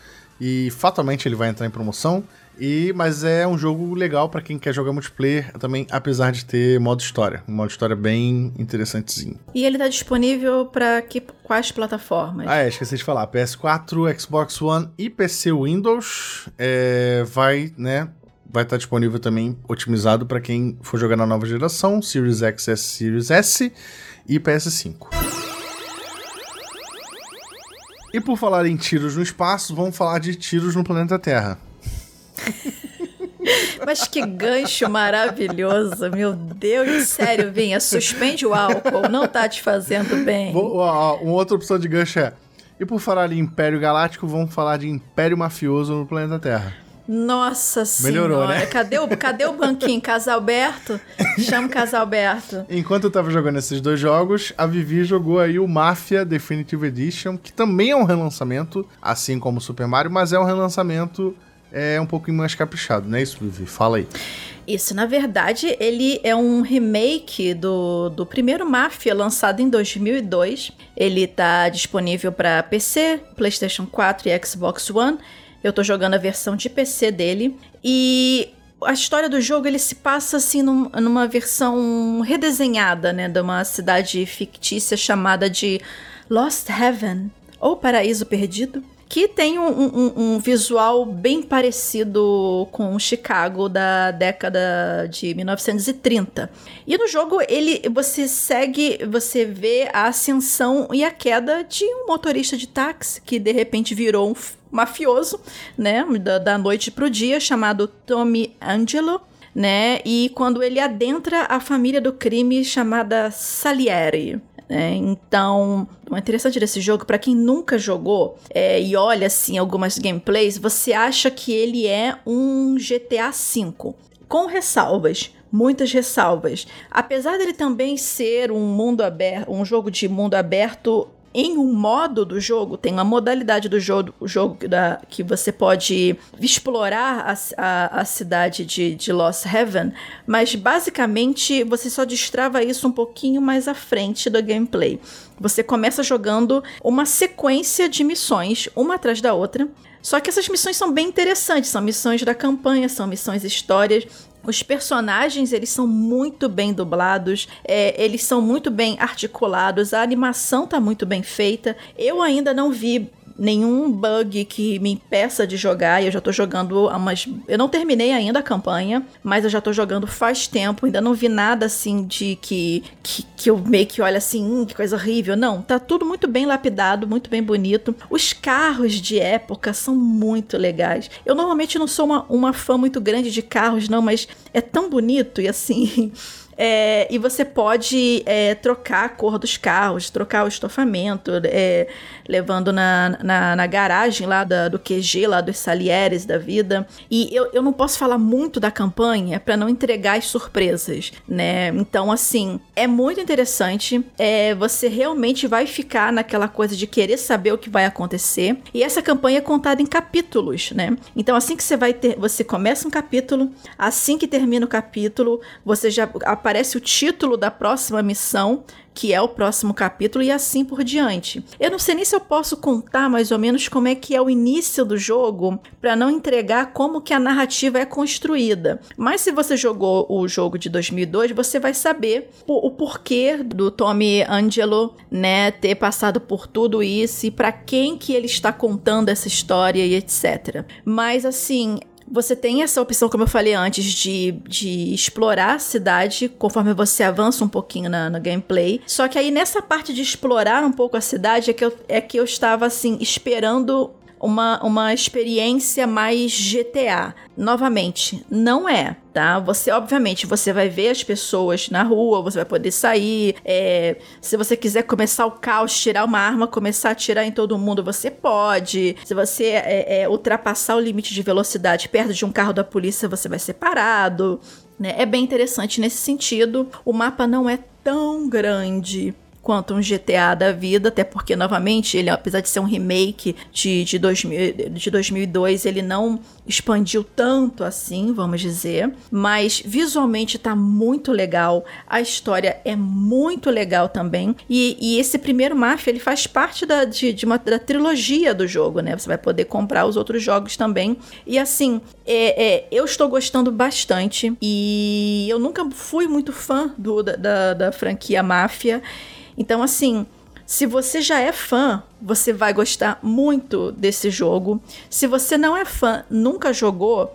e fatalmente ele vai entrar em promoção. E mas é um jogo legal para quem quer jogar multiplayer também, apesar de ter modo história, um modo história bem interessantezinho. E ele tá disponível para quais plataformas? Ah, é, esqueci de falar, PS4, Xbox One e PC Windows é, vai, né, vai estar tá disponível também otimizado para quem for jogar na nova geração, Series X, S, Series S e PS5. E por falar em tiros no espaço, vamos falar de tiros no planeta Terra. Mas que gancho maravilhoso, meu Deus, sério, Vinha, suspende o álcool, não tá te fazendo bem. Uma outra opção de gancho é, e por falar em Império Galáctico, vamos falar de Império Mafioso no planeta Terra. Nossa Melhorou, senhora. né? Cadê o, cadê o banquinho? Casalberto? Chama o Casalberto. Enquanto eu tava jogando esses dois jogos, a Vivi jogou aí o Mafia Definitive Edition, que também é um relançamento, assim como o Super Mario, mas é um relançamento é, um pouquinho mais caprichado, não é isso, Vivi? Fala aí. Isso, na verdade, ele é um remake do, do primeiro Mafia, lançado em 2002. Ele tá disponível para PC, PlayStation 4 e Xbox One. Eu tô jogando a versão de PC dele. E a história do jogo ele se passa assim num, numa versão redesenhada, né, de uma cidade fictícia chamada de Lost Heaven ou Paraíso Perdido que tem um, um, um, visual bem parecido com Chicago da década de 1930. E no jogo ele você segue, você vê a ascensão e a queda de um motorista de táxi que de repente virou um mafioso, né, da, da noite pro dia, chamado Tommy Angelo né? E quando ele adentra a família do crime chamada Salieri. É, então, o interessante desse jogo, para quem nunca jogou é, e olha assim algumas gameplays, você acha que ele é um GTA V, com ressalvas muitas ressalvas. Apesar dele também ser um mundo aberto, um jogo de mundo aberto em um modo do jogo, tem uma modalidade do jogo, jogo da, que você pode explorar a, a, a cidade de, de Lost Heaven, mas basicamente você só destrava isso um pouquinho mais à frente do gameplay. Você começa jogando uma sequência de missões, uma atrás da outra. Só que essas missões são bem interessantes, são missões da campanha, são missões histórias, os personagens, eles são muito bem dublados, é, eles são muito bem articulados, a animação tá muito bem feita. Eu ainda não vi nenhum bug que me impeça de jogar. E eu já tô jogando há umas. Eu não terminei ainda a campanha, mas eu já tô jogando faz tempo. Ainda não vi nada assim de que, que, que eu meio que olha assim, hum, que coisa horrível. Não, tá tudo muito bem lapidado, muito bem bonito. Os carros de época são muito legais. Eu normalmente não sou uma, uma fã muito grande de carros, não, mas é tão bonito e assim. É, e você pode é, trocar a cor dos carros, trocar o estofamento, é, levando na, na, na garagem lá da, do QG, lá dos Salieres da vida. E eu, eu não posso falar muito da campanha para não entregar as surpresas, né? Então, assim, é muito interessante. É, você realmente vai ficar naquela coisa de querer saber o que vai acontecer. E essa campanha é contada em capítulos, né? Então, assim que você vai ter, você começa um capítulo, assim que termina o capítulo, você já aparece o título da próxima missão que é o próximo capítulo e assim por diante. Eu não sei nem se eu posso contar mais ou menos como é que é o início do jogo para não entregar como que a narrativa é construída. Mas se você jogou o jogo de 2002, você vai saber o, porquê do Tommy Angelo, né, ter passado por tudo isso e para quem que ele está contando essa história e etc. Mas assim, você tem essa opção, como eu falei antes, de, de explorar a cidade conforme você avança um pouquinho na, no gameplay. Só que aí nessa parte de explorar um pouco a cidade é que eu, é que eu estava assim, esperando uma, uma experiência mais GTA. Novamente, não é, tá? Você, obviamente, você vai ver as pessoas na rua, você vai poder sair. É, se você quiser começar o caos, tirar uma arma, começar a atirar em todo mundo, você pode. Se você é, é, ultrapassar o limite de velocidade perto de um carro da polícia, você vai ser parado. Né? É bem interessante nesse sentido. O mapa não é tão grande quanto um GTA da vida, até porque, novamente, ele, apesar de ser um remake de, de, 2000, de 2002, ele não expandiu tanto assim, vamos dizer, mas visualmente tá muito legal, a história é muito legal também, e, e esse primeiro Mafia, ele faz parte da, de, de uma, da trilogia do jogo, né? Você vai poder comprar os outros jogos também, e assim, é, é, eu estou gostando bastante, e eu nunca fui muito fã do, da, da, da franquia Máfia, então, assim, se você já é fã, você vai gostar muito desse jogo. Se você não é fã, nunca jogou,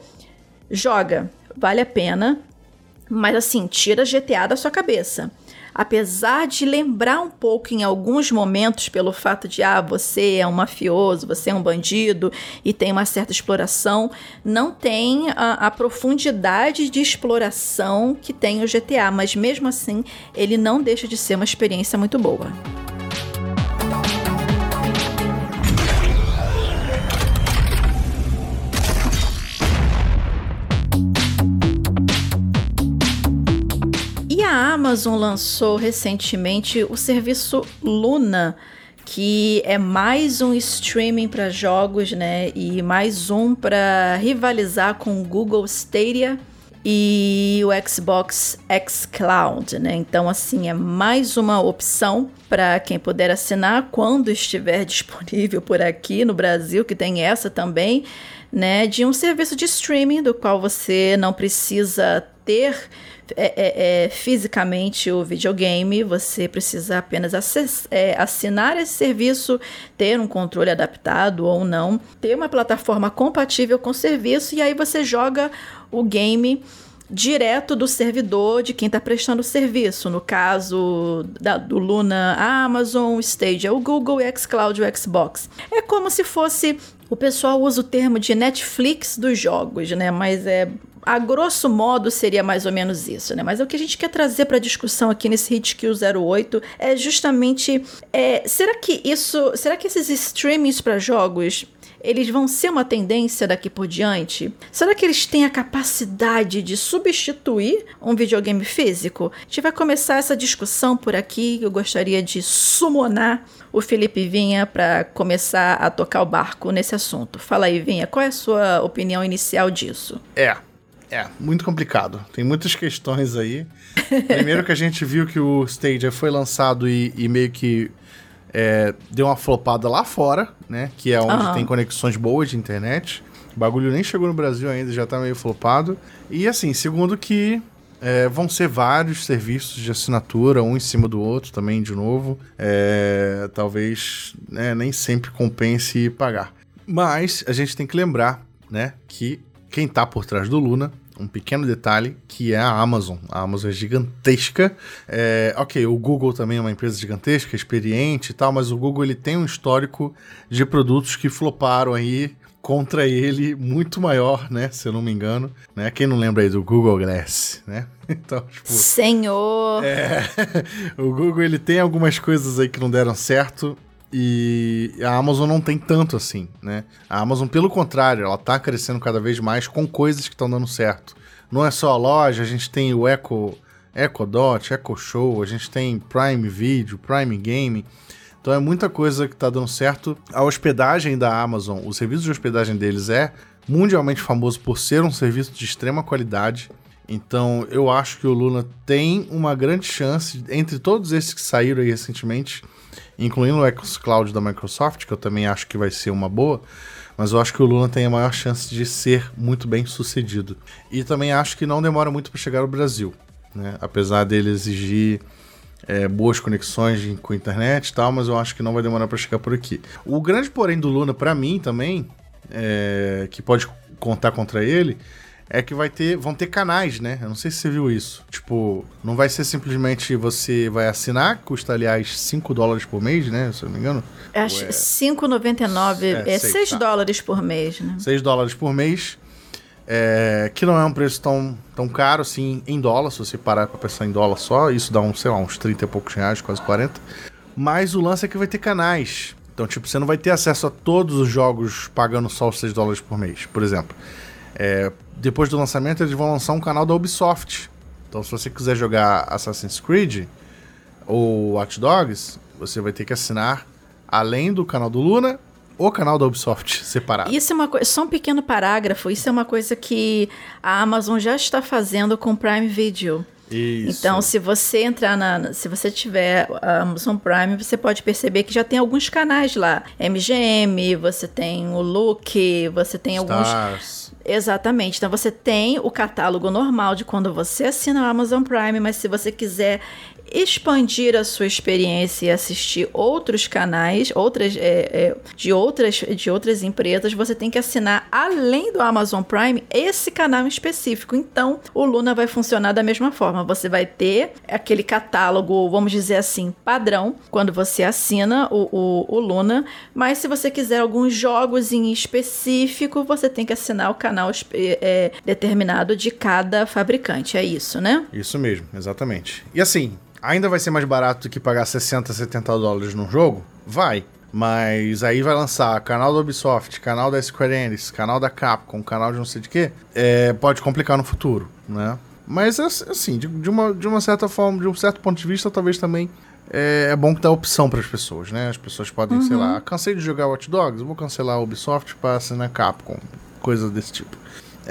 joga, vale a pena. Mas assim, tira GTA da sua cabeça apesar de lembrar um pouco em alguns momentos pelo fato de ah, você é um mafioso, você é um bandido e tem uma certa exploração, não tem a, a profundidade de exploração que tem o GTA, mas mesmo assim ele não deixa de ser uma experiência muito boa. A Amazon lançou recentemente o serviço Luna, que é mais um streaming para jogos, né? E mais um para rivalizar com o Google Stadia e o Xbox xCloud, né? Então, assim, é mais uma opção para quem puder assinar quando estiver disponível por aqui no Brasil, que tem essa também, né? De um serviço de streaming do qual você não precisa ter é, é, é, fisicamente o videogame, você precisa apenas é, assinar esse serviço, ter um controle adaptado ou não, ter uma plataforma compatível com o serviço e aí você joga o game direto do servidor de quem está prestando o serviço. No caso da, do Luna, a Amazon, Stadia, o Google, o xCloud, o Xbox. É como se fosse o pessoal usa o termo de Netflix dos jogos, né? Mas é a grosso modo seria mais ou menos isso, né? Mas o que a gente quer trazer para discussão aqui nesse Hitkill 08 é justamente é, será que isso, será que esses streamings para jogos eles vão ser uma tendência daqui por diante? Será que eles têm a capacidade de substituir um videogame físico? A gente vai começar essa discussão por aqui. Eu gostaria de summonar o Felipe Vinha para começar a tocar o barco nesse assunto. Fala aí, Vinha, qual é a sua opinião inicial disso? É, é, muito complicado. Tem muitas questões aí. Primeiro que a gente viu que o Stadia foi lançado e, e meio que é, deu uma flopada lá fora, né? Que é onde uhum. tem conexões boas de internet. O bagulho nem chegou no Brasil ainda, já tá meio flopado. E assim, segundo que é, vão ser vários serviços de assinatura, um em cima do outro também, de novo. É, talvez né, nem sempre compense pagar. Mas a gente tem que lembrar né, que quem está por trás do Luna. Um pequeno detalhe que é a Amazon. A Amazon é gigantesca. É, ok, o Google também é uma empresa gigantesca, experiente e tal, mas o Google ele tem um histórico de produtos que floparam aí contra ele muito maior, né? Se eu não me engano, né? Quem não lembra aí do Google Glass, né? Então, tipo, Senhor. É, o Google ele tem algumas coisas aí que não deram certo E a Amazon não tem tanto assim, né? A Amazon, pelo contrário, ela tá crescendo cada vez mais com coisas que estão dando certo. Não é só a loja, a gente tem o Echo, Echo Dot, Echo Show, a gente tem Prime Video, Prime Game. Então é muita coisa que tá dando certo. A hospedagem da Amazon, o serviço de hospedagem deles é mundialmente famoso por ser um serviço de extrema qualidade. Então eu acho que o Luna tem uma grande chance, entre todos esses que saíram aí recentemente, incluindo o xCloud da Microsoft, que eu também acho que vai ser uma boa, mas eu acho que o Luna tem a maior chance de ser muito bem sucedido. E também acho que não demora muito para chegar ao Brasil, né? apesar dele exigir é, boas conexões com a internet e tal, mas eu acho que não vai demorar para chegar por aqui. O grande porém do Luna para mim também, é, que pode contar contra ele, é que vai ter, vão ter canais, né? Eu não sei se você viu isso. Tipo, não vai ser simplesmente você vai assinar, custa aliás 5 dólares por mês, né? Se eu não me engano. Acho é 5,99 é, é 6 tá. dólares por mês, né? 6 dólares por mês. É, que não é um preço tão, tão caro assim em dólar, se você parar pra pensar em dólar só, isso dá uns, sei lá, uns 30 e poucos reais, quase 40. Mas o lance é que vai ter canais. Então, tipo, você não vai ter acesso a todos os jogos pagando só os 6 dólares por mês, por exemplo. É, depois do lançamento, eles vão lançar um canal da Ubisoft. Então, se você quiser jogar Assassin's Creed ou Watch Dogs, você vai ter que assinar, além do canal do Luna, o canal da Ubisoft separado. Isso é uma coisa, só um pequeno parágrafo, isso é uma coisa que a Amazon já está fazendo com o Prime Video. Isso. Então, se você entrar na. Se você tiver a Amazon Prime, você pode perceber que já tem alguns canais lá. MGM, você tem o Look, você tem Stars. alguns. Exatamente. Então você tem o catálogo normal de quando você assina o Amazon Prime, mas se você quiser expandir a sua experiência e assistir outros canais, outras é, é, de outras de outras empresas, você tem que assinar além do Amazon Prime esse canal específico. Então, o Luna vai funcionar da mesma forma. Você vai ter aquele catálogo, vamos dizer assim, padrão quando você assina o, o, o Luna. Mas se você quiser alguns jogos em específico, você tem que assinar o canal é, determinado de cada fabricante. É isso, né? Isso mesmo, exatamente. E assim, ainda vai ser mais barato do que pagar 60, 70 dólares num jogo? Vai. Mas aí vai lançar canal da Ubisoft, canal da Square Enix, canal da Capcom, canal de não sei de quê. É, pode complicar no futuro, né? Mas assim, de, de, uma, de uma certa forma, de um certo ponto de vista, talvez também é, é bom que dá opção para as pessoas, né? As pessoas podem, uhum. sei lá, cansei de jogar Watch Dogs, vou cancelar a Ubisoft para assinar Capcom, coisa desse tipo.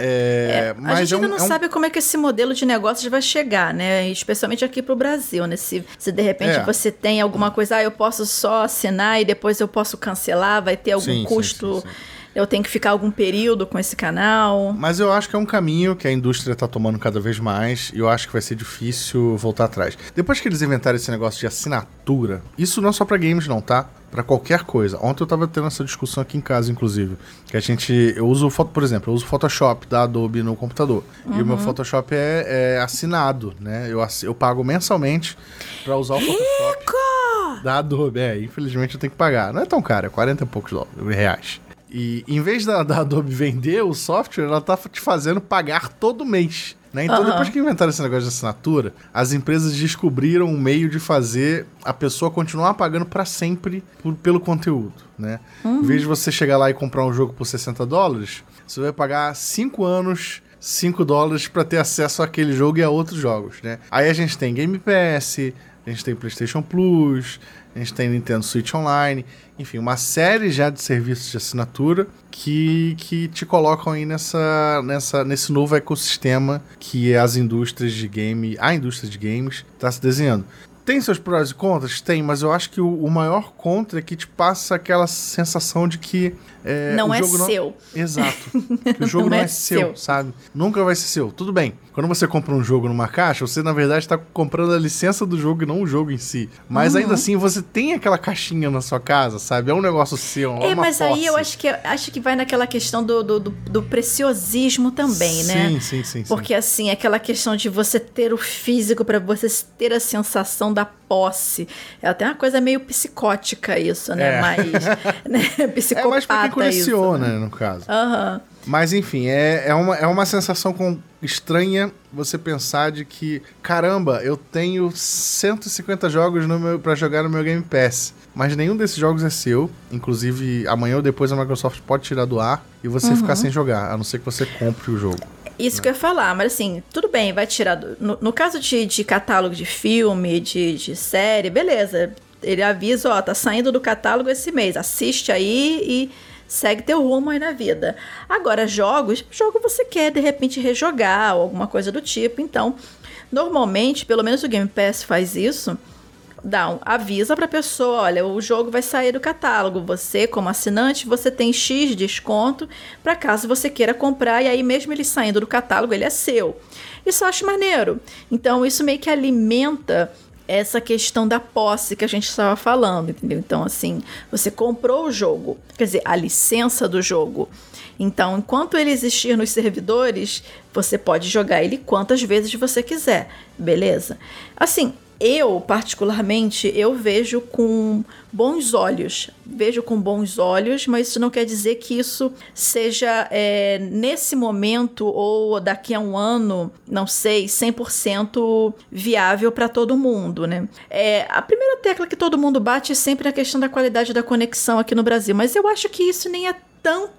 É, é, a gente ainda é um, não é um... sabe como é que esse modelo de negócios vai chegar, né? Especialmente aqui pro Brasil, né? Se, se de repente é. você tem alguma coisa, ah, eu posso só assinar e depois eu posso cancelar, vai ter algum sim, custo. Sim, sim, eu tenho que ficar algum período com esse canal. Mas eu acho que é um caminho que a indústria está tomando cada vez mais e eu acho que vai ser difícil voltar atrás. Depois que eles inventaram esse negócio de assinatura, isso não é só para games não, tá? para qualquer coisa. Ontem eu tava tendo essa discussão aqui em casa, inclusive. Que a gente. Eu uso, por exemplo, eu uso Photoshop da Adobe no computador. Uhum. E o meu uhum. Photoshop é, é, assinado, né? Eu, eu pago mensalmente para usar o Photoshop Rico! da Adobe. É, infelizmente eu tenho que pagar. Não é tão caro, é 40 e poucos reais. E em vez da, da Adobe vender o software, ela tá te fazendo pagar todo mês. Né? Então, uhum. depois que inventaram esse negócio de assinatura, as empresas descobriram um meio de fazer a pessoa continuar pagando para sempre por, pelo conteúdo. Né? Uhum. Em vez de você chegar lá e comprar um jogo por 60 dólares, você vai pagar 5 anos 5 dólares para ter acesso àquele jogo e a outros jogos, né? Aí a gente tem Game Pass, a gente tem PlayStation Plus, a gente tem Nintendo Switch Online, enfim, uma série já de serviços de assinatura que, que te colocam aí nessa, nessa, nesse novo ecossistema que as indústrias de game, a indústria de games está se desenhando. Tem seus prós e contras? Tem, mas eu acho que o, o maior contra é que te passa aquela sensação de que. É, não é não... seu. Exato. O jogo não, não é, é, seu, seu, sabe? Nunca vai ser seu. Tudo bem. Quando você compra um jogo numa caixa, você na verdade está comprando a licença do jogo e não o jogo em si. Mas uhum. ainda assim, você tem aquela caixinha na sua casa, sabe? É um negócio seu. É, é mas posse. aí eu acho que acho que vai naquela questão do, do, do, do preciosismo também, sim, né? Sim, sim, sim. Porque assim, aquela questão de você ter o físico para você ter a sensação da posse. É até uma coisa meio psicótica isso, né? É. Mais né? psicopata É pra quem coleciona, isso, né? no caso. Aham. Mas enfim, é, é, uma, é uma sensação com, estranha você pensar de que, caramba, eu tenho 150 jogos no meu, pra jogar no meu Game Pass. Mas nenhum desses jogos é seu. Inclusive, amanhã ou depois a Microsoft pode tirar do ar e você ficar sem jogar, a não ser que você compre o jogo. Isso que eu ia falar, mas assim, tudo bem, vai tirar. Do, no, no caso de, de catálogo de filme, de, de série, beleza. Ele avisa, ó, tá saindo do catálogo esse mês, assiste aí e segue teu rumo aí na vida. Agora, jogos, jogo você quer de repente rejogar ou alguma coisa do tipo, então, normalmente, pelo menos o Game Pass faz isso. Dá um, avisa pra pessoa, olha, o jogo vai sair do catálogo. Você, como assinante, você tem X desconto para caso você queira comprar e aí mesmo ele saindo do catálogo, ele é seu. Isso eu acho maneiro. Então, isso meio que alimenta essa questão da posse que a gente estava falando, entendeu? Então, assim, você comprou o jogo, quer dizer, a licença do jogo. Então, enquanto ele existir nos servidores, você pode jogar ele quantas vezes você quiser, beleza? Assim, eu, particularmente, eu vejo com bons olhos. Vejo com bons olhos, mas isso não quer dizer que isso seja é, nesse momento ou daqui a um ano, não sei, 100% viável para todo mundo, né? É, a primeira tecla que todo mundo bate é sempre a questão da qualidade da conexão aqui no Brasil, mas eu acho que isso nem é tão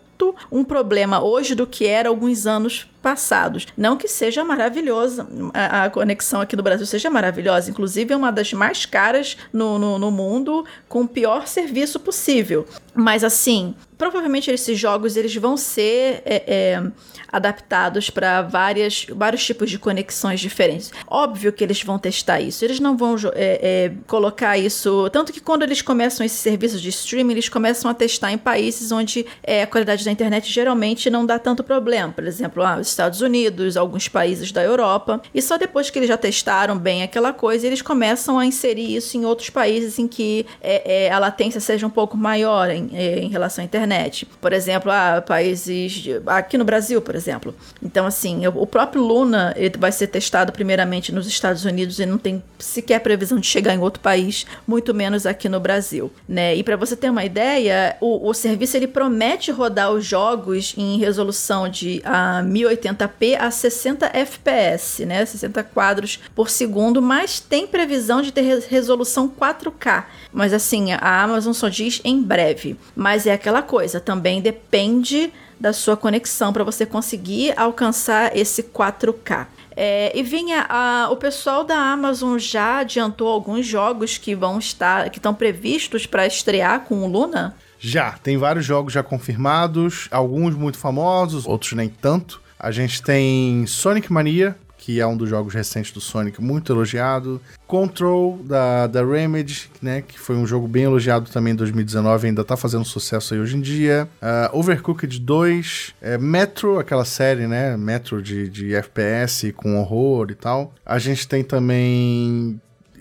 um problema hoje do que era alguns anos passados. Não que seja maravilhosa, a, conexão aqui no Brasil seja maravilhosa, inclusive é uma das mais caras no, no, no mundo, com o pior serviço possível. Mas assim, provavelmente esses jogos eles vão ser é, é, adaptados para várias vários tipos de conexões diferentes. Óbvio que eles vão testar isso. Eles não vão é, é, colocar isso tanto que quando eles começam esses serviços de streaming eles começam a testar em países onde é, a qualidade da internet geralmente não dá tanto problema. Por exemplo, ah, os Estados Unidos, alguns países da Europa. E só depois que eles já testaram bem aquela coisa eles começam a inserir isso em outros países em que é, é, a latência seja um pouco maior em, em relação à internet. Por exemplo, ah, países de, aqui no Brasil, por exemplo. Então, assim, o próprio Luna ele vai ser testado primeiramente nos Estados Unidos e não tem sequer previsão de chegar em outro país, muito menos aqui no Brasil, né? E para você ter uma ideia, o, o, serviço ele promete rodar os jogos em resolução de uh, 1080p a 60 fps, né? 60 quadros por segundo, mas tem previsão de ter resolução 4K. Mas assim, a Amazon só diz em breve. Mas é aquela coisa, também depende da sua conexão para você conseguir alcançar esse 4K. É, e vinha a, o pessoal da Amazon já adiantou alguns jogos que vão estar, que estão previstos para estrear com o Luna? Já, tem vários jogos já confirmados, alguns muito famosos, outros nem tanto. A gente tem Sonic Mania, que é um dos jogos recentes do Sonic, muito elogiado. Control, da, da Remedy, né, que foi um jogo bem elogiado também em 2019, ainda tá fazendo sucesso aí hoje em dia. Uh, Overcooked 2, é, Metro, aquela série, né, Metro de, de FPS com horror e tal. A gente tem também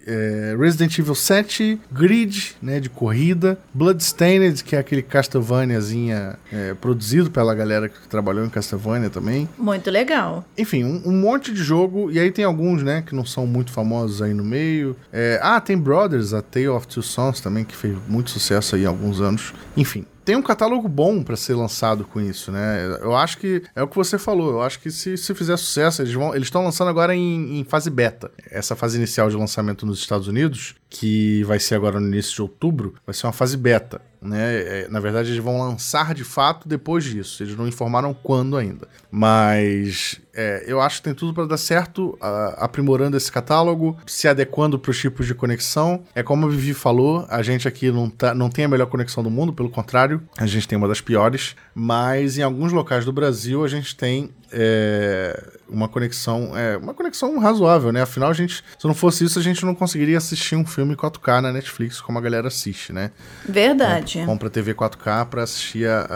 é, Resident Evil 7, Grid, né, de corrida, Bloodstained, que é aquele Castlevaniazinha é, produzido pela galera que trabalhou em Castlevania também. Muito legal. Enfim, um, um, monte de jogo, e aí tem alguns, né, que não são muito famosos aí no meio. É, ah, tem Brothers, a Tale of Two Sons também, que fez muito sucesso aí há alguns anos. Enfim, tem um catálogo bom para ser lançado com isso, né? Eu acho que é o que você falou. Eu acho que se, se fizer sucesso, eles vão, eles estão lançando agora em, em, fase beta. Essa fase inicial de lançamento nos Estados Unidos, que vai ser agora no início de outubro, vai ser uma fase beta. Né? É, na verdade, eles vão lançar de fato depois disso. Eles não informaram quando ainda. Mas é, eu acho que tem tudo para dar certo, aprimorando esse catálogo, se adequando para os tipos de conexão. É como a Vivi falou, a gente aqui não, tá, não tem a melhor conexão do mundo, pelo contrário, a gente tem uma das piores. Mas em alguns locais do Brasil a gente tem é, uma conexão, é, uma conexão razoável, né? Afinal, a gente, se não fosse isso, a gente não conseguiria assistir um filme 4K na Netflix como a galera assiste, né? Verdade. Compra, compra TV 4K para assistir a,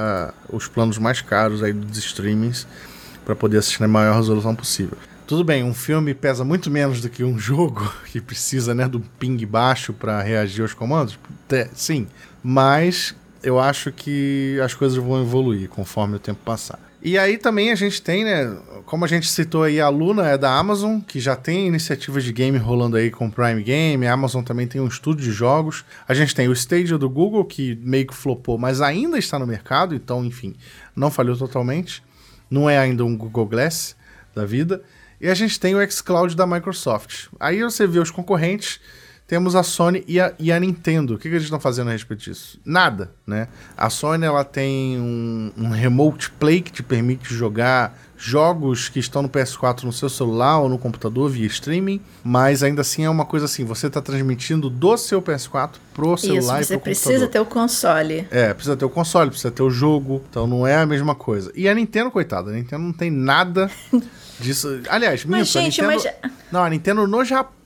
a, os planos mais caros aí dos streamings para poder assistir na maior resolução possível. Tudo bem, um filme pesa muito menos do que um jogo que precisa, né, do ping baixo para reagir aos comandos. Sim, mas eu acho que as coisas vão evoluir conforme o tempo passar. E aí também a gente tem, né? Como a gente citou aí, a Luna é da Amazon, que já tem iniciativas de game rolando aí com Prime Game. A Amazon também tem um estúdio de jogos. A gente tem o Stadia do Google, que meio que flopou, mas ainda está no mercado, então, enfim, não falhou totalmente. Não é ainda um Google Glass da vida. E a gente tem o xCloud da Microsoft. Aí você vê os concorrentes temos a Sony e a, e a Nintendo. O que, que eles estão fazendo a respeito disso? Nada, né? A Sony ela tem um, um Remote Play que te permite jogar jogos que estão no PS4 no seu celular ou no computador via streaming, mas ainda assim é uma coisa assim, você está transmitindo do seu PS4 pro celular Isso, e pro você precisa ter o console. É, precisa ter o console, precisa ter o jogo, então não é a mesma coisa. E a Nintendo, coitada, a Nintendo não tem nada disso. Aliás, Mas, minto, gente, a Nintendo... mas- Não, a Nintendo no Japão,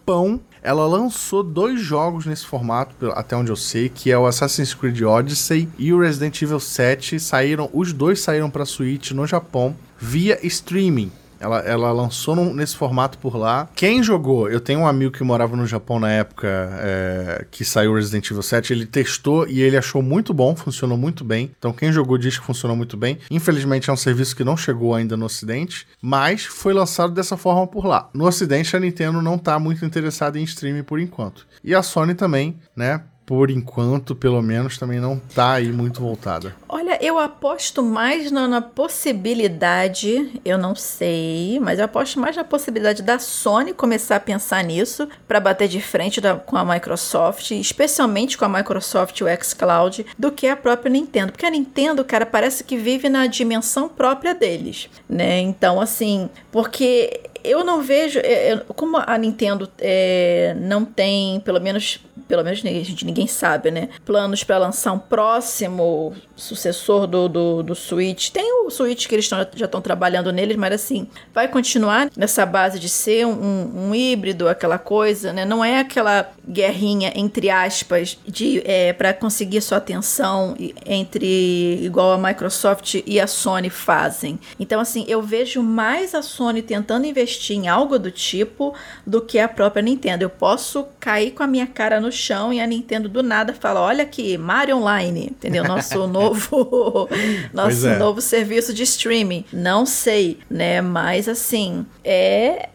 ela lançou dois jogos nesse formato, até onde eu sei, que é o Assassin's Creed Odyssey e o Resident Evil 7. Saíram, os dois saíram para Switch no Japão via streaming. Ela, ela lançou num- nesse formato por lá. Quem jogou, eu tenho um amigo que morava no Japão na época é, que saiu Resident Evil 7. Ele testou e ele achou muito bom, funcionou muito bem. Então, quem jogou diz que funcionou muito bem. Infelizmente, é um serviço que não chegou ainda no Ocidente, mas foi lançado dessa forma por lá. No Ocidente, a Nintendo não tá muito interessada em streaming por enquanto. E a Sony também, né? Por enquanto, pelo menos, também não tá aí muito voltada. Olha, eu aposto mais na, na possibilidade, eu não sei, mas eu aposto mais na possibilidade da Sony começar a pensar nisso para bater de frente da- com a Microsoft, especialmente com a Microsoft e o xCloud, do que a própria Nintendo. Porque a Nintendo, cara, parece que vive na dimensão própria deles, né? Então, assim, porque eu não vejo. é, é, Como a Nintendo é, não tem, pelo menos. Pelo menos ninguém, gente, ninguém sabe, né? Planos para lançar um próximo sucessor do, do, do Switch. Tem o Switch que eles já estão trabalhando neles, mas assim, vai continuar nessa base de ser um, um híbrido, aquela coisa, né? Não é aquela guerrinha, entre aspas, de é, para conseguir sua atenção entre igual a Microsoft e a Sony fazem. Então, assim, eu vejo mais a Sony tentando investir em algo do tipo do que a própria Nintendo. Eu posso cair com a minha cara no chão e a Nintendo do nada fala: olha aqui, Mario Online, entendeu? Nosso novo, nosso é. novo serviço de streaming. Não sei, né? Mas assim, é.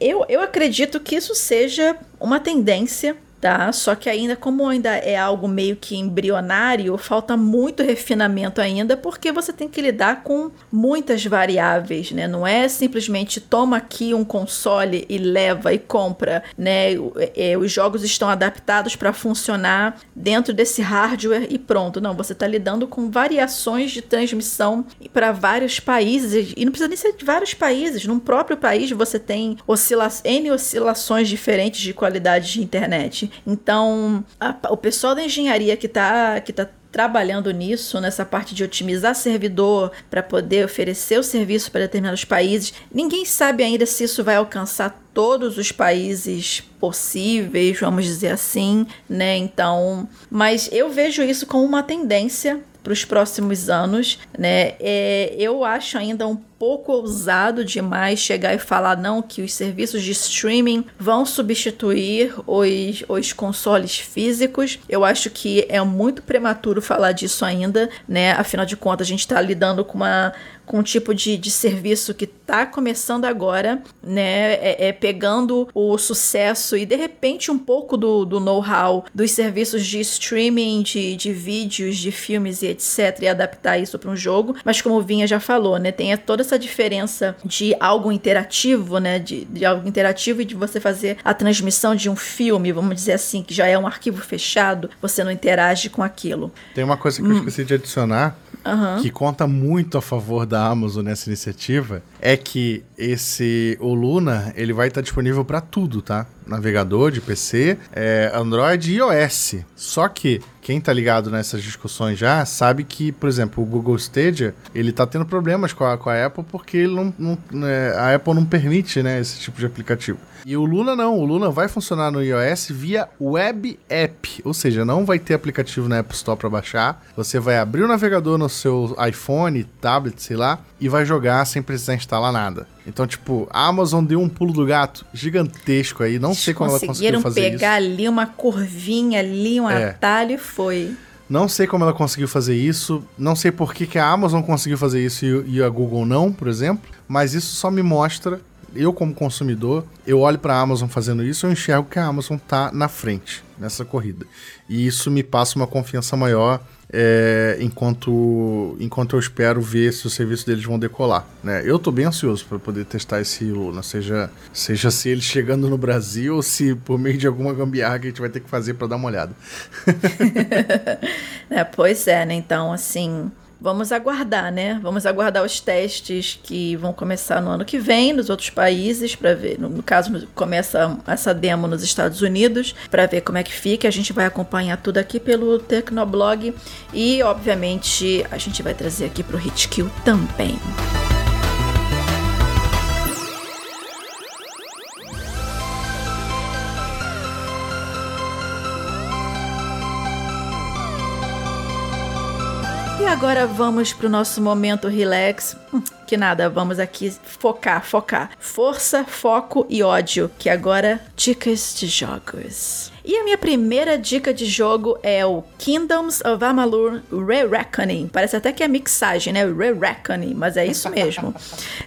Eu, eu acredito que isso seja uma tendência tá? Só que ainda, como ainda é algo meio que embrionário, falta muito refinamento ainda, porque você tem que lidar com muitas variáveis, né? Não é simplesmente toma aqui um console e leva e compra, né? O- é, os jogos estão adaptados para funcionar dentro desse hardware e pronto. Não, você está lidando com variações de transmissão para vários países, e não precisa nem ser de vários países, num próprio país você tem oscila N oscilações diferentes de qualidade de internet. Então, a- o pessoal da engenharia que está que tá trabalhando nisso, nessa parte de otimizar servidor para poder oferecer o serviço para determinados países. Ninguém sabe ainda se isso vai alcançar todos os países possíveis, vamos dizer assim, né? Então, mas eu vejo isso como uma tendência para os próximos anos, né? É, eu acho ainda um pouco ousado demais chegar e falar não que os serviços de streaming vão substituir os, os consoles físicos. Eu acho que é muito prematuro falar disso ainda, né? Afinal de contas, a gente está lidando com uma com um tipo de, de serviço que está começando agora, né? É, é pegando o sucesso e de repente um pouco do, do know-how dos serviços de streaming, de, de vídeos, de filmes e etc. e adaptar isso para um jogo. Mas como o Vinha já falou, né? Tem toda essa diferença de algo interativo, né? De, de algo interativo e de você fazer a transmissão de um filme, vamos dizer assim, que já é um arquivo fechado, você não interage com aquilo. Tem uma coisa que eu esqueci de adicionar, que conta muito a favor da Amazon nessa iniciativa, é que esse o Luna ele vai estar disponível para tudo, tá? Navegador de PC, é, Android e iOS. Só que quem tá ligado nessas discussões já sabe que, por exemplo, o Google Stadia ele tá tendo problemas com a, com a Apple porque não, não- né, a Apple não permite né, esse tipo de aplicativo. E o Luna não, o Luna vai funcionar no iOS via web app, ou seja, não vai ter aplicativo na App Store para baixar. Você vai abrir o navegador no seu iPhone, tablet, sei lá, e vai jogar sem precisar instalar nada. Então, tipo, a Amazon deu um pulo do gato gigantesco aí, não sei como ela conseguiu Conseguiram fazer pegar isso. ali uma curvinha ali, um É. atalho e foi. Não sei como ela conseguiu fazer isso, não sei por que, que a Amazon conseguiu fazer isso e, e a Google não, por exemplo, mas isso só me mostra eu como consumidor, eu olho para a Amazon fazendo isso, eu enxergo que a Amazon está na frente nessa corrida. E isso me passa uma confiança maior é, enquanto, enquanto eu espero ver se os serviços deles vão decolar. Né? Eu estou bem ansioso para poder testar esse Luna, seja, seja se ele chegando no Brasil ou se por meio de alguma gambiarra que a gente vai ter que fazer para dar uma olhada. é, pois é, né? Então, assim, Vamos aguardar, né? Vamos aguardar os testes que vão começar no ano que vem nos outros países para ver. No, caso, começa essa demo nos Estados Unidos para ver como é que fica. A gente vai acompanhar tudo aqui pelo Tecnoblog e, obviamente, a gente vai trazer aqui para o Hitkill também. Agora vamos pro nosso momento relax. Hum, que nada, vamos aqui focar, focar. Força, foco e ódio, que agora dicas de jogos. E a minha primeira dica de jogo é o Kingdoms of Amalur Re-Reckoning. Parece até que é mixagem, né? Re-Reckoning, mas é isso mesmo.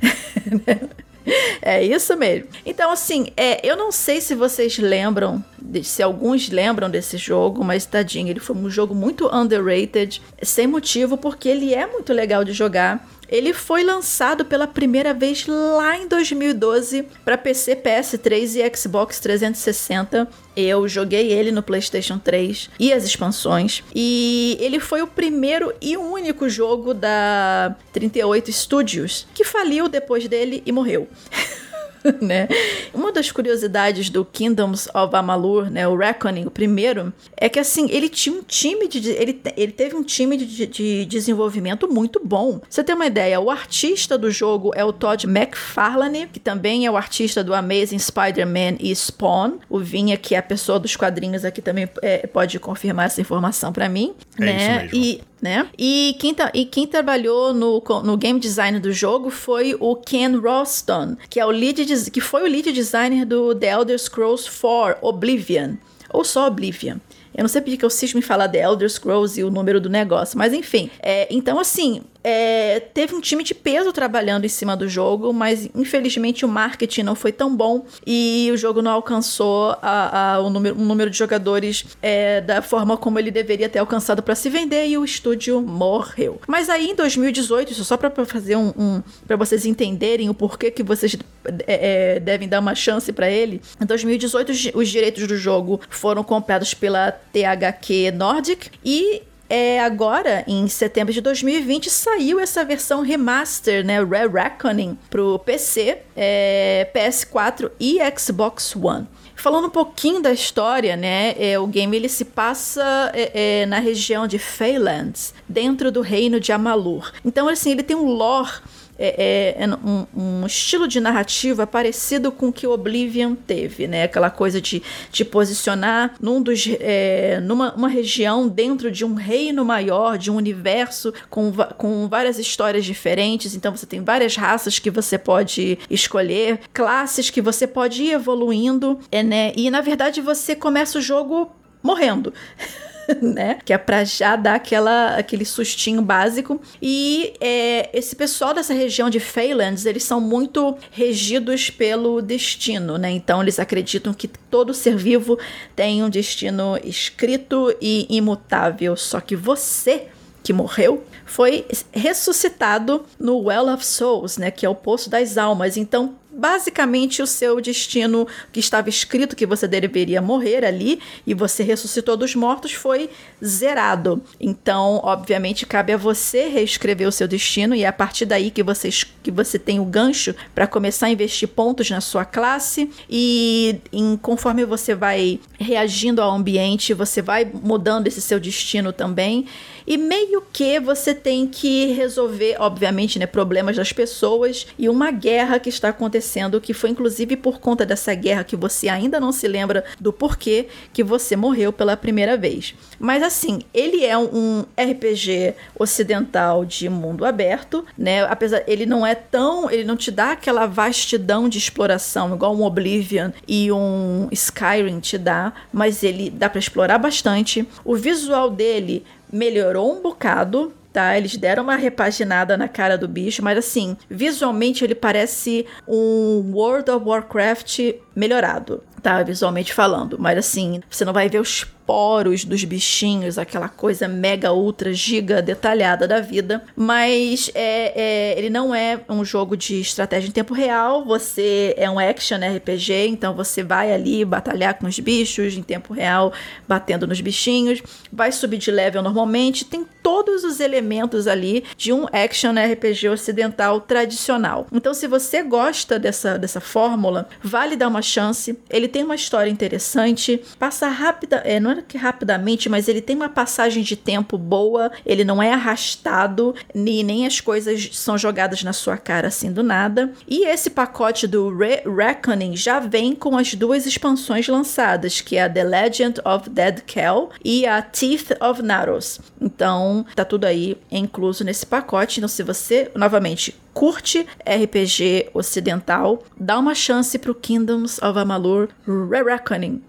É isso mesmo. Então, assim, é, eu não sei se vocês lembram, se alguns lembram desse jogo, mas tadinho, ele foi um jogo muito underrated, sem motivo, porque ele é muito legal de jogar. Ele foi lançado pela primeira vez lá em 2012 para PC, PS3 e Xbox 360. Eu joguei ele no PlayStation 3 e as expansões. E ele foi o primeiro e único jogo da 38 Studios que faliu depois dele e morreu. né? Uma das curiosidades do Kingdoms of Amalur, né, o Reckoning, o primeiro, é que assim, ele tinha um time de ele, ele teve um time de, de desenvolvimento muito bom. Você tem uma ideia, o artista do jogo é o Todd McFarlane, que também é o artista do Amazing Spider-Man e Spawn. O Vinha, que é a pessoa dos quadrinhos aqui também é, pode confirmar essa informação para mim, é né? E né? E quem, e quem trabalhou no, no game design do jogo foi o Ken Roston, que é o lead que foi o lead designer do The Elder Scrolls 4 Oblivion, ou só Oblivion. Eu não sei porque eu cismo em falar The Elder Scrolls e o número do negócio, mas enfim. É, então, assim, é, teve um time de peso trabalhando em cima do jogo, mas infelizmente o marketing não foi tão bom e o jogo não alcançou a, a, o número, um número de jogadores é, da forma como ele deveria ter alcançado para se vender e o estúdio morreu. Mas aí em 2018, isso só para fazer um, um para vocês entenderem o porquê que vocês é, é devem dar uma chance para ele, em 2018 os, os direitos do jogo foram comprados pela THQ Nordic e é, agora, em setembro de 2020, saiu essa versão remaster, né, Rare Reckoning, pro PC, é, PS4 e Xbox One. Falando um pouquinho da história, né? É, o game ele se passa é, é, na região de Feylands, dentro do reino de Amalur. Então, assim, ele tem um lore é, é, é um, um, estilo de narrativa parecido com o que Oblivion teve, né? Aquela coisa de te posicionar num dos, é, numa uma região dentro de um reino maior, de um universo com, com várias histórias diferentes. Então você tem várias raças que você pode escolher, classes que você pode ir evoluindo, é, né? E na verdade você começa o jogo morrendo. né? Que é pra já dar aquela, aquele sustinho básico. E é, esse pessoal dessa região de Feylands, eles são muito regidos pelo destino, né? Então eles acreditam que todo ser vivo tem um destino escrito e imutável. Só que você que morreu foi ressuscitado no Well of Souls, né, que é o poço das almas. Então, basicamente o seu destino que estava escrito que você deveria morrer ali e você ressuscitou dos mortos foi zerado. Então, obviamente, cabe a você reescrever o seu destino e é a partir daí que você, que você tem o gancho para começar a investir pontos na sua classe e em, conforme você vai reagindo ao ambiente, você vai mudando esse seu destino também. E meio que você tem que resolver, obviamente, né, problemas das pessoas e uma guerra que está acontecendo acontecendo, que foi inclusive por conta dessa guerra que você ainda não se lembra do porquê que você morreu pela primeira vez. Mas assim, ele é um RPG ocidental de mundo aberto, né? Apesar ele não é tão, ele não te dá aquela vastidão de exploração igual um Oblivion e um Skyrim te dá, mas ele dá para explorar bastante. O visual dele melhorou um bocado, tá? Eles deram uma repaginada na cara do bicho, mas assim, visualmente ele parece um World of Warcraft melhorado, tá? Visualmente falando. Mas assim, você não vai ver os poros dos bichinhos, aquela coisa mega, ultra, giga detalhada da vida. Mas é, é, ele não é um jogo de estratégia em tempo real. Você é um action RPG, então você vai ali batalhar com os bichos em tempo real, batendo nos bichinhos. Vai subir de level normalmente. Tem todos os elementos ali de um action RPG ocidental tradicional. Então, se você gosta dessa, dessa fórmula, vale dar uma chance. Ele tem uma história interessante. Passa rápida, é, não é que rapidamente, mas ele tem uma passagem de tempo boa, ele não é arrastado, nem, nem as coisas são jogadas na sua cara assim do nada. E esse pacote do Re Reckoning já vem com as duas expansões lançadas, que é a The Legend of Dead Kel e a Teeth of Naros. Então, tá tudo aí incluso nesse pacote. Então, se você, novamente, curte RPG ocidental, dá uma chance pro Kingdoms of Amalur Re Reckoning.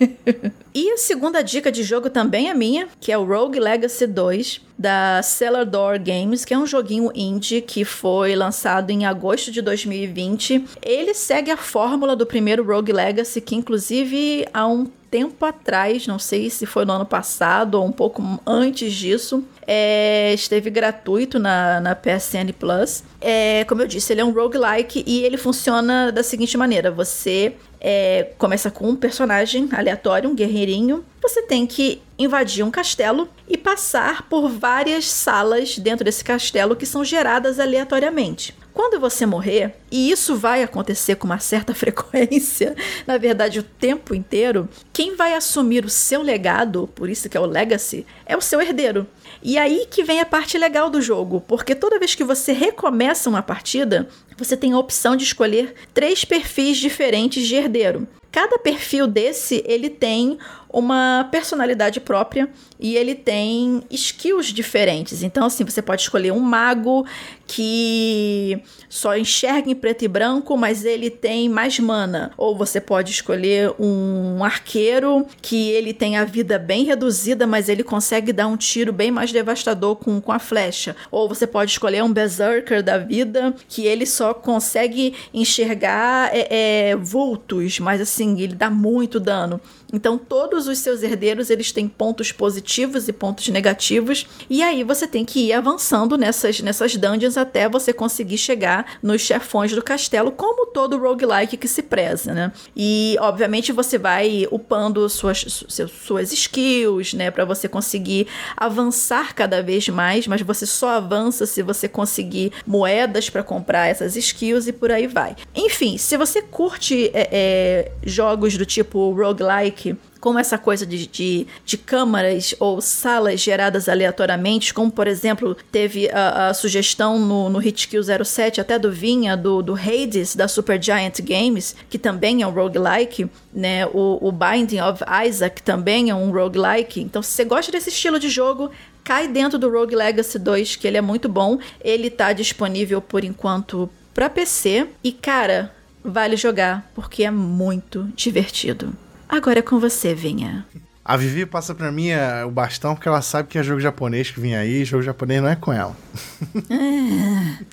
e a segunda dica de jogo também é minha, que é o Rogue Legacy 2 da Cellar Door Games, que é um joguinho indie que foi lançado em agosto de 2020. Ele segue a fórmula do primeiro Rogue Legacy, que inclusive há um tempo atrás, não sei se foi no ano passado ou um pouco antes disso, é, esteve gratuito na, na PSN Plus. É, como eu disse, ele é um roguelike e ele funciona da seguinte maneira: você é, começa com um personagem aleatório, um guerreirinho. Você tem que invadir um castelo e passar por várias salas dentro desse castelo que são geradas aleatoriamente. Quando você morrer, e isso vai acontecer com uma certa frequência, na verdade o tempo inteiro, quem vai assumir o seu legado, por isso que é o legacy, é o seu herdeiro. E aí que vem a parte legal do jogo, porque toda vez que você recomeça uma partida, você tem a opção de escolher três perfis diferentes de herdeiro. Cada perfil desse, ele tem uma personalidade própria e ele tem skills diferentes. Então, assim, você pode escolher um mago que só enxerga em preto e branco, mas ele tem mais mana. Ou você pode escolher um arqueiro que ele tem a vida bem reduzida, mas ele consegue dar um tiro bem mais devastador com, com a flecha. Ou você pode escolher um berserker da vida que ele só consegue enxergar é, é, vultos, mas assim, ele dá muito dano. Então todos os seus herdeiros eles têm pontos positivos e pontos negativos e aí você tem que ir avançando nessas nessas dungeons até você conseguir chegar nos chefões do castelo, como todo roguelike que se preza, né? E obviamente você vai upando suas suas skills, né, para você conseguir avançar cada vez mais, mas você só avança se você conseguir moedas para comprar essas skills e por aí vai. Enfim, se você curte é, é, jogos do tipo roguelike como essa coisa de, de, de, câmaras ou salas geradas aleatoriamente, como por exemplo teve a, a sugestão no, no Hitkill 07 até do Vinha, do, do Hades, da Supergiant Games, que também é um roguelike, né? O, o Binding of Isaac também é um roguelike. Então, se você gosta desse estilo de jogo, cai dentro do Rogue Legacy 2, que ele é muito bom. Ele está disponível por enquanto para PC. E cara, vale jogar, porque é muito divertido. Agora é com você, Vinha. A Vivi passa pra mim é, o bastão porque ela sabe que é jogo japonês que vem aí, jogo japonês não é com ela.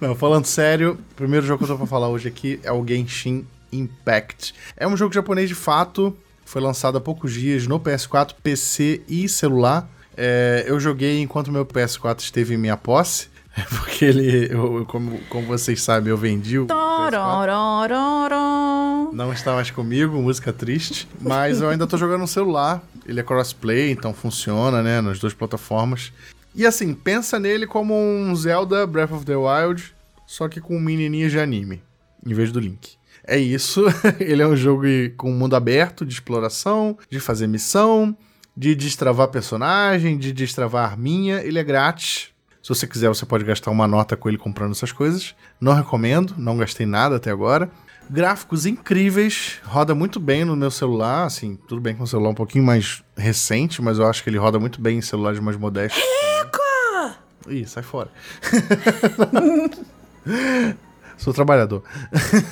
Não, falando sério, o primeiro jogo que eu tô pra falar hoje aqui é o Genshin Impact. É um jogo japonês de fato, foi lançado há poucos dias no PS4, PC e celular. É, eu joguei enquanto meu PS4 esteve em minha posse. Porque ele, eu, como, como vocês sabem, eu vendi o. Não está mais comigo, música triste. Mas eu ainda tô jogando no celular. Ele é crossplay, então funciona, né? Nas duas plataformas. E assim, pensa nele como um Zelda Breath of the Wild, só que com menininhas de anime, em vez do Link. É isso. ele é um jogo com mundo aberto, de exploração, de fazer missão, de destravar personagem, de destravar arminha. Ele é grátis se você quiser, você pode gastar uma nota com ele comprando essas coisas. Não recomendo, não gastei nada até agora. Gráficos incríveis, roda muito bem no meu celular, assim, tudo bem com o celular um pouquinho mais recente, mas eu acho que ele roda muito bem em celulares mais modestos. Rico! Ih, sai fora. Sou trabalhador.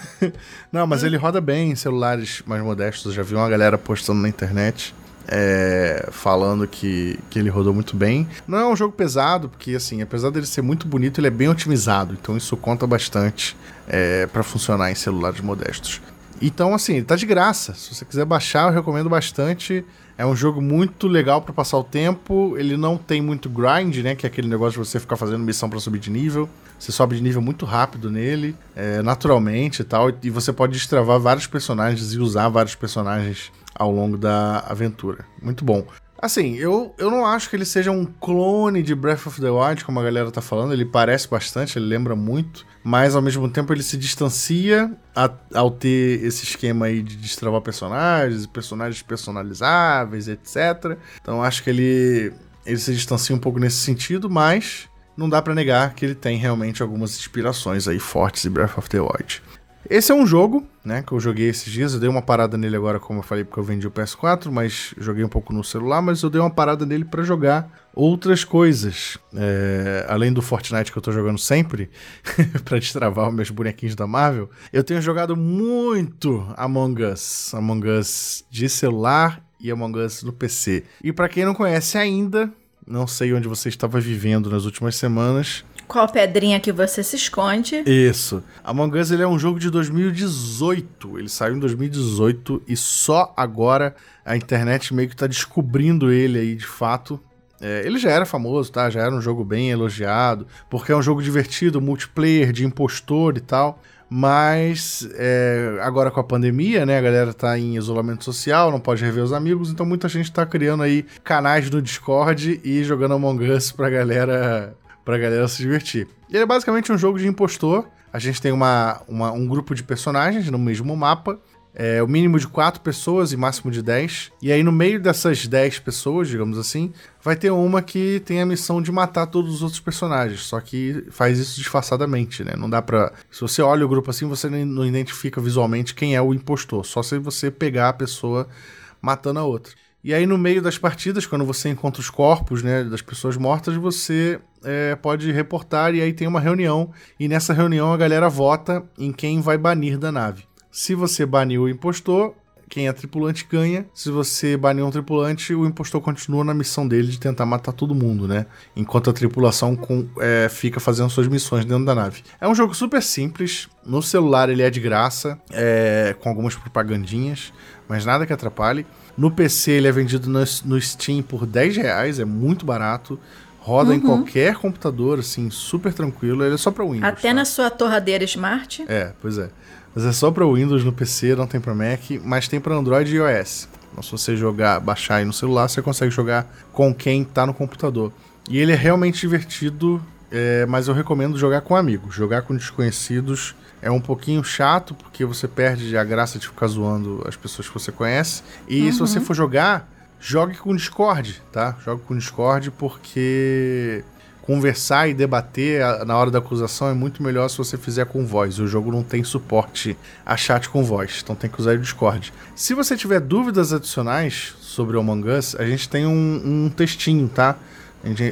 Não, mas ele roda bem em celulares mais modestos. Eu já vi uma galera postando na internet. é, falando que, que ele rodou muito bem. Não é um jogo pesado, porque assim, apesar dele ser muito bonito, ele é bem otimizado, então isso conta bastante é, para funcionar em celulares modestos. Então, assim, tá de graça. Se você quiser baixar, eu recomendo bastante. É um jogo muito legal para passar o tempo. Ele não tem muito grind, né? Que é aquele negócio de você ficar fazendo missão para subir de nível. Você sobe de nível muito rápido nele, é, naturalmente e tal. E você pode destravar vários personagens e usar vários personagens ao longo da aventura. Muito bom. Assim, eu, eu não acho que ele seja um clone de Breath of the Wild, como a galera tá falando. Ele parece bastante, ele lembra muito. Mas ao mesmo tempo ele se distancia a, ao ter esse esquema aí de destravar personagens, personagens personalizáveis, etc. Então acho que ele, ele se distancia um pouco nesse sentido, mas não dá para negar que ele tem realmente algumas inspirações aí fortes de Breath of the Wild. Esse é um jogo, né, que eu joguei esses dias. Eu dei uma parada nele agora, como eu falei, porque eu vendi o PS4, mas joguei um pouco no celular, mas eu dei uma parada nele para jogar outras coisas. É, além do Fortnite que eu tô jogando sempre, para destravar os meus bonequinhos da Marvel, eu tenho jogado muito Among Us. Among Us de celular e Among Us no PC. E para quem não conhece ainda, não sei onde você estava vivendo nas últimas semanas, qual pedrinha que você se esconde? Isso. Among Us ele é um jogo de 2018. Ele saiu em 2018 e só agora a internet meio que tá descobrindo ele aí de fato. É, ele já era famoso, tá? Já era um jogo bem elogiado, porque é um jogo divertido, multiplayer, de impostor e tal. Mas é, agora com a pandemia, né? A galera tá em isolamento social, não pode rever os amigos, então muita gente tá criando aí canais no Discord e jogando Among Us pra galera pra galera se divertir. Ele é basicamente um jogo de impostor. A gente tem uma, uma um grupo de personagens no mesmo mapa. É, o mínimo de 4 pessoas e máximo de 10. E aí, no meio dessas 10 pessoas, digamos assim, vai ter uma que tem a missão de matar todos os outros personagens. Só que faz isso disfarçadamente, né? Não dá pra. Se você olha o grupo assim, você não identifica visualmente quem é o impostor. Só se você pegar a pessoa matando a outra. E aí, no meio das partidas, quando você encontra os corpos né, das pessoas mortas, você é, pode reportar e aí tem uma reunião. E nessa reunião a galera vota em quem vai banir da nave. Se você banir o impostor, quem é tripulante ganha. Se você banir um tripulante, o impostor continua na missão dele de tentar matar todo mundo, né? Enquanto a tripulação com, é, fica fazendo suas missões dentro da nave. É um jogo super simples. No celular ele é de graça, é, com algumas propagandinhas, mas nada que atrapalhe. No PC ele é vendido no, no Steam por 10 reais, é muito barato. Roda uhum. em qualquer computador, assim, super tranquilo. Ele é só para Windows. Até tá? na sua torradeira Smart? É, pois é. Mas é só para Windows no PC, não tem para Mac, mas tem para Android e iOS. Então, se você jogar, baixar aí no celular, você consegue jogar com quem tá no computador. E ele é realmente divertido, é, mas eu recomendo jogar com amigos. Jogar com desconhecidos é um pouquinho chato, porque você perde a graça de ficar zoando as pessoas que você conhece. E uhum. se você for jogar, jogue com Discord, tá? Jogue com Discord, porque conversar e debater na hora da acusação é muito melhor se você fizer com voz. O jogo não tem suporte a chat com voz, então tem que usar o Discord. Se você tiver dúvidas adicionais sobre o Among Us, a gente tem um, um textinho, tá?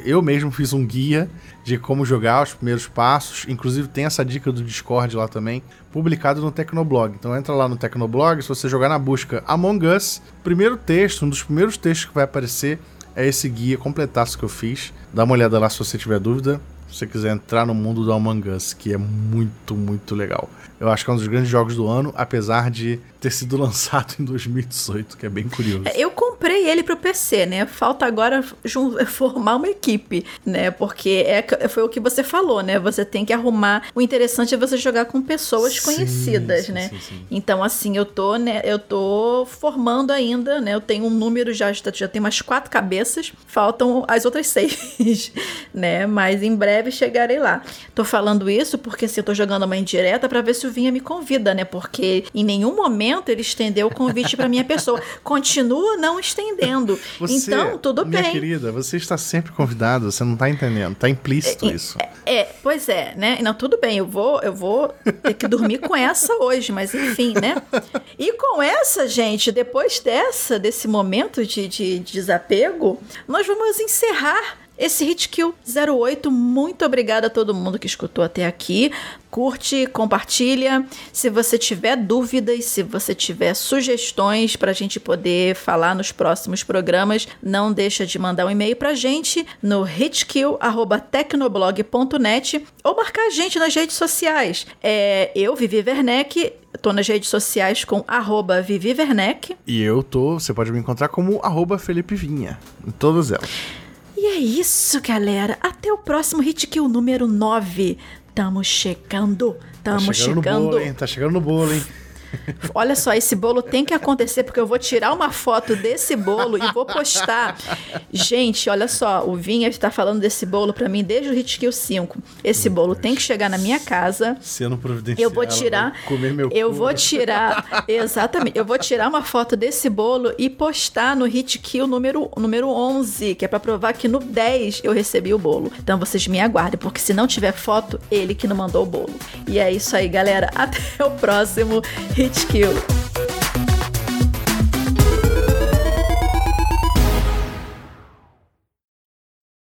Eu mesmo fiz um guia de como jogar os primeiros passos. Inclusive tem essa dica do Discord lá também, publicado no Tecnoblog. Então entra lá no Tecnoblog, se você jogar na busca Among Us, primeiro texto, um dos primeiros textos que vai aparecer é esse guia completaço que eu fiz. Dá uma olhada lá se você tiver dúvida. Se você quiser entrar no mundo do Among Us, que é muito, muito legal. Eu acho que é um dos grandes jogos do ano, apesar de ter sido lançado em 2018, que é bem curioso. É, eu comprei ele pro PC, né? Falta agora formar uma equipe, né? Porque é, foi o que você falou, né? Você tem que arrumar. O interessante é você jogar com pessoas sim, conhecidas, sim, né? Sim, então, assim, eu tô, né? Eu tô formando ainda, né? Eu tenho um número já, já tem umas quatro cabeças, faltam as outras seis, né? Mas em breve chegarei lá. Tô falando isso porque assim, eu tô jogando uma indireta para ver se o Vinha me convida, né? Porque em nenhum momento ele estendeu o convite para minha pessoa. Continua não estendendo. Você, então, tudo minha bem. Minha querida, você está sempre convidado, você não está entendendo. Está implícito é, isso. É, é, pois é, né? Não, tudo bem, eu vou, eu vou ter que dormir com essa hoje, mas enfim, né? E com essa, gente, depois dessa, desse momento de, de desapego, nós vamos encerrar esse Hitkill 08. Muito obrigada a todo mundo que escutou até aqui. Curte, compartilha. Se você tiver dúvidas, se você tiver sugestões para a gente poder falar nos próximos programas, não deixa de mandar um e-mail para a gente no hitkill.tecnoblog.net ou marcar a gente nas redes sociais. É, eu, Vivi Werneck, Tô nas redes sociais com arroba Vivi Werneck. E eu tô, você pode me encontrar como arroba Felipe Vinha, em todas elas. E é isso, galera. Até o próximo Hit Kill número 9. Tamo chegando. Tamo tá chegando. chegando. No bolo, hein? Tá chegando no bolo, hein? Olha só, esse bolo tem que acontecer porque eu vou tirar uma foto desse bolo e vou postar. Gente, olha só, o Vinha está falando desse bolo para mim desde o Hitkill 5. Esse bolo tem que chegar na minha casa. Sendo providencial. Eu vou tirar. Comer meu eu vou tirar. Exatamente. Eu vou tirar uma foto desse bolo e postar no Hitkill número, número 11, que é para provar que no 10 eu recebi o bolo. Então vocês me aguardem, porque se não tiver foto, ele que não mandou o bolo. E é isso aí, galera. Até o próximo Hit Fit Kill.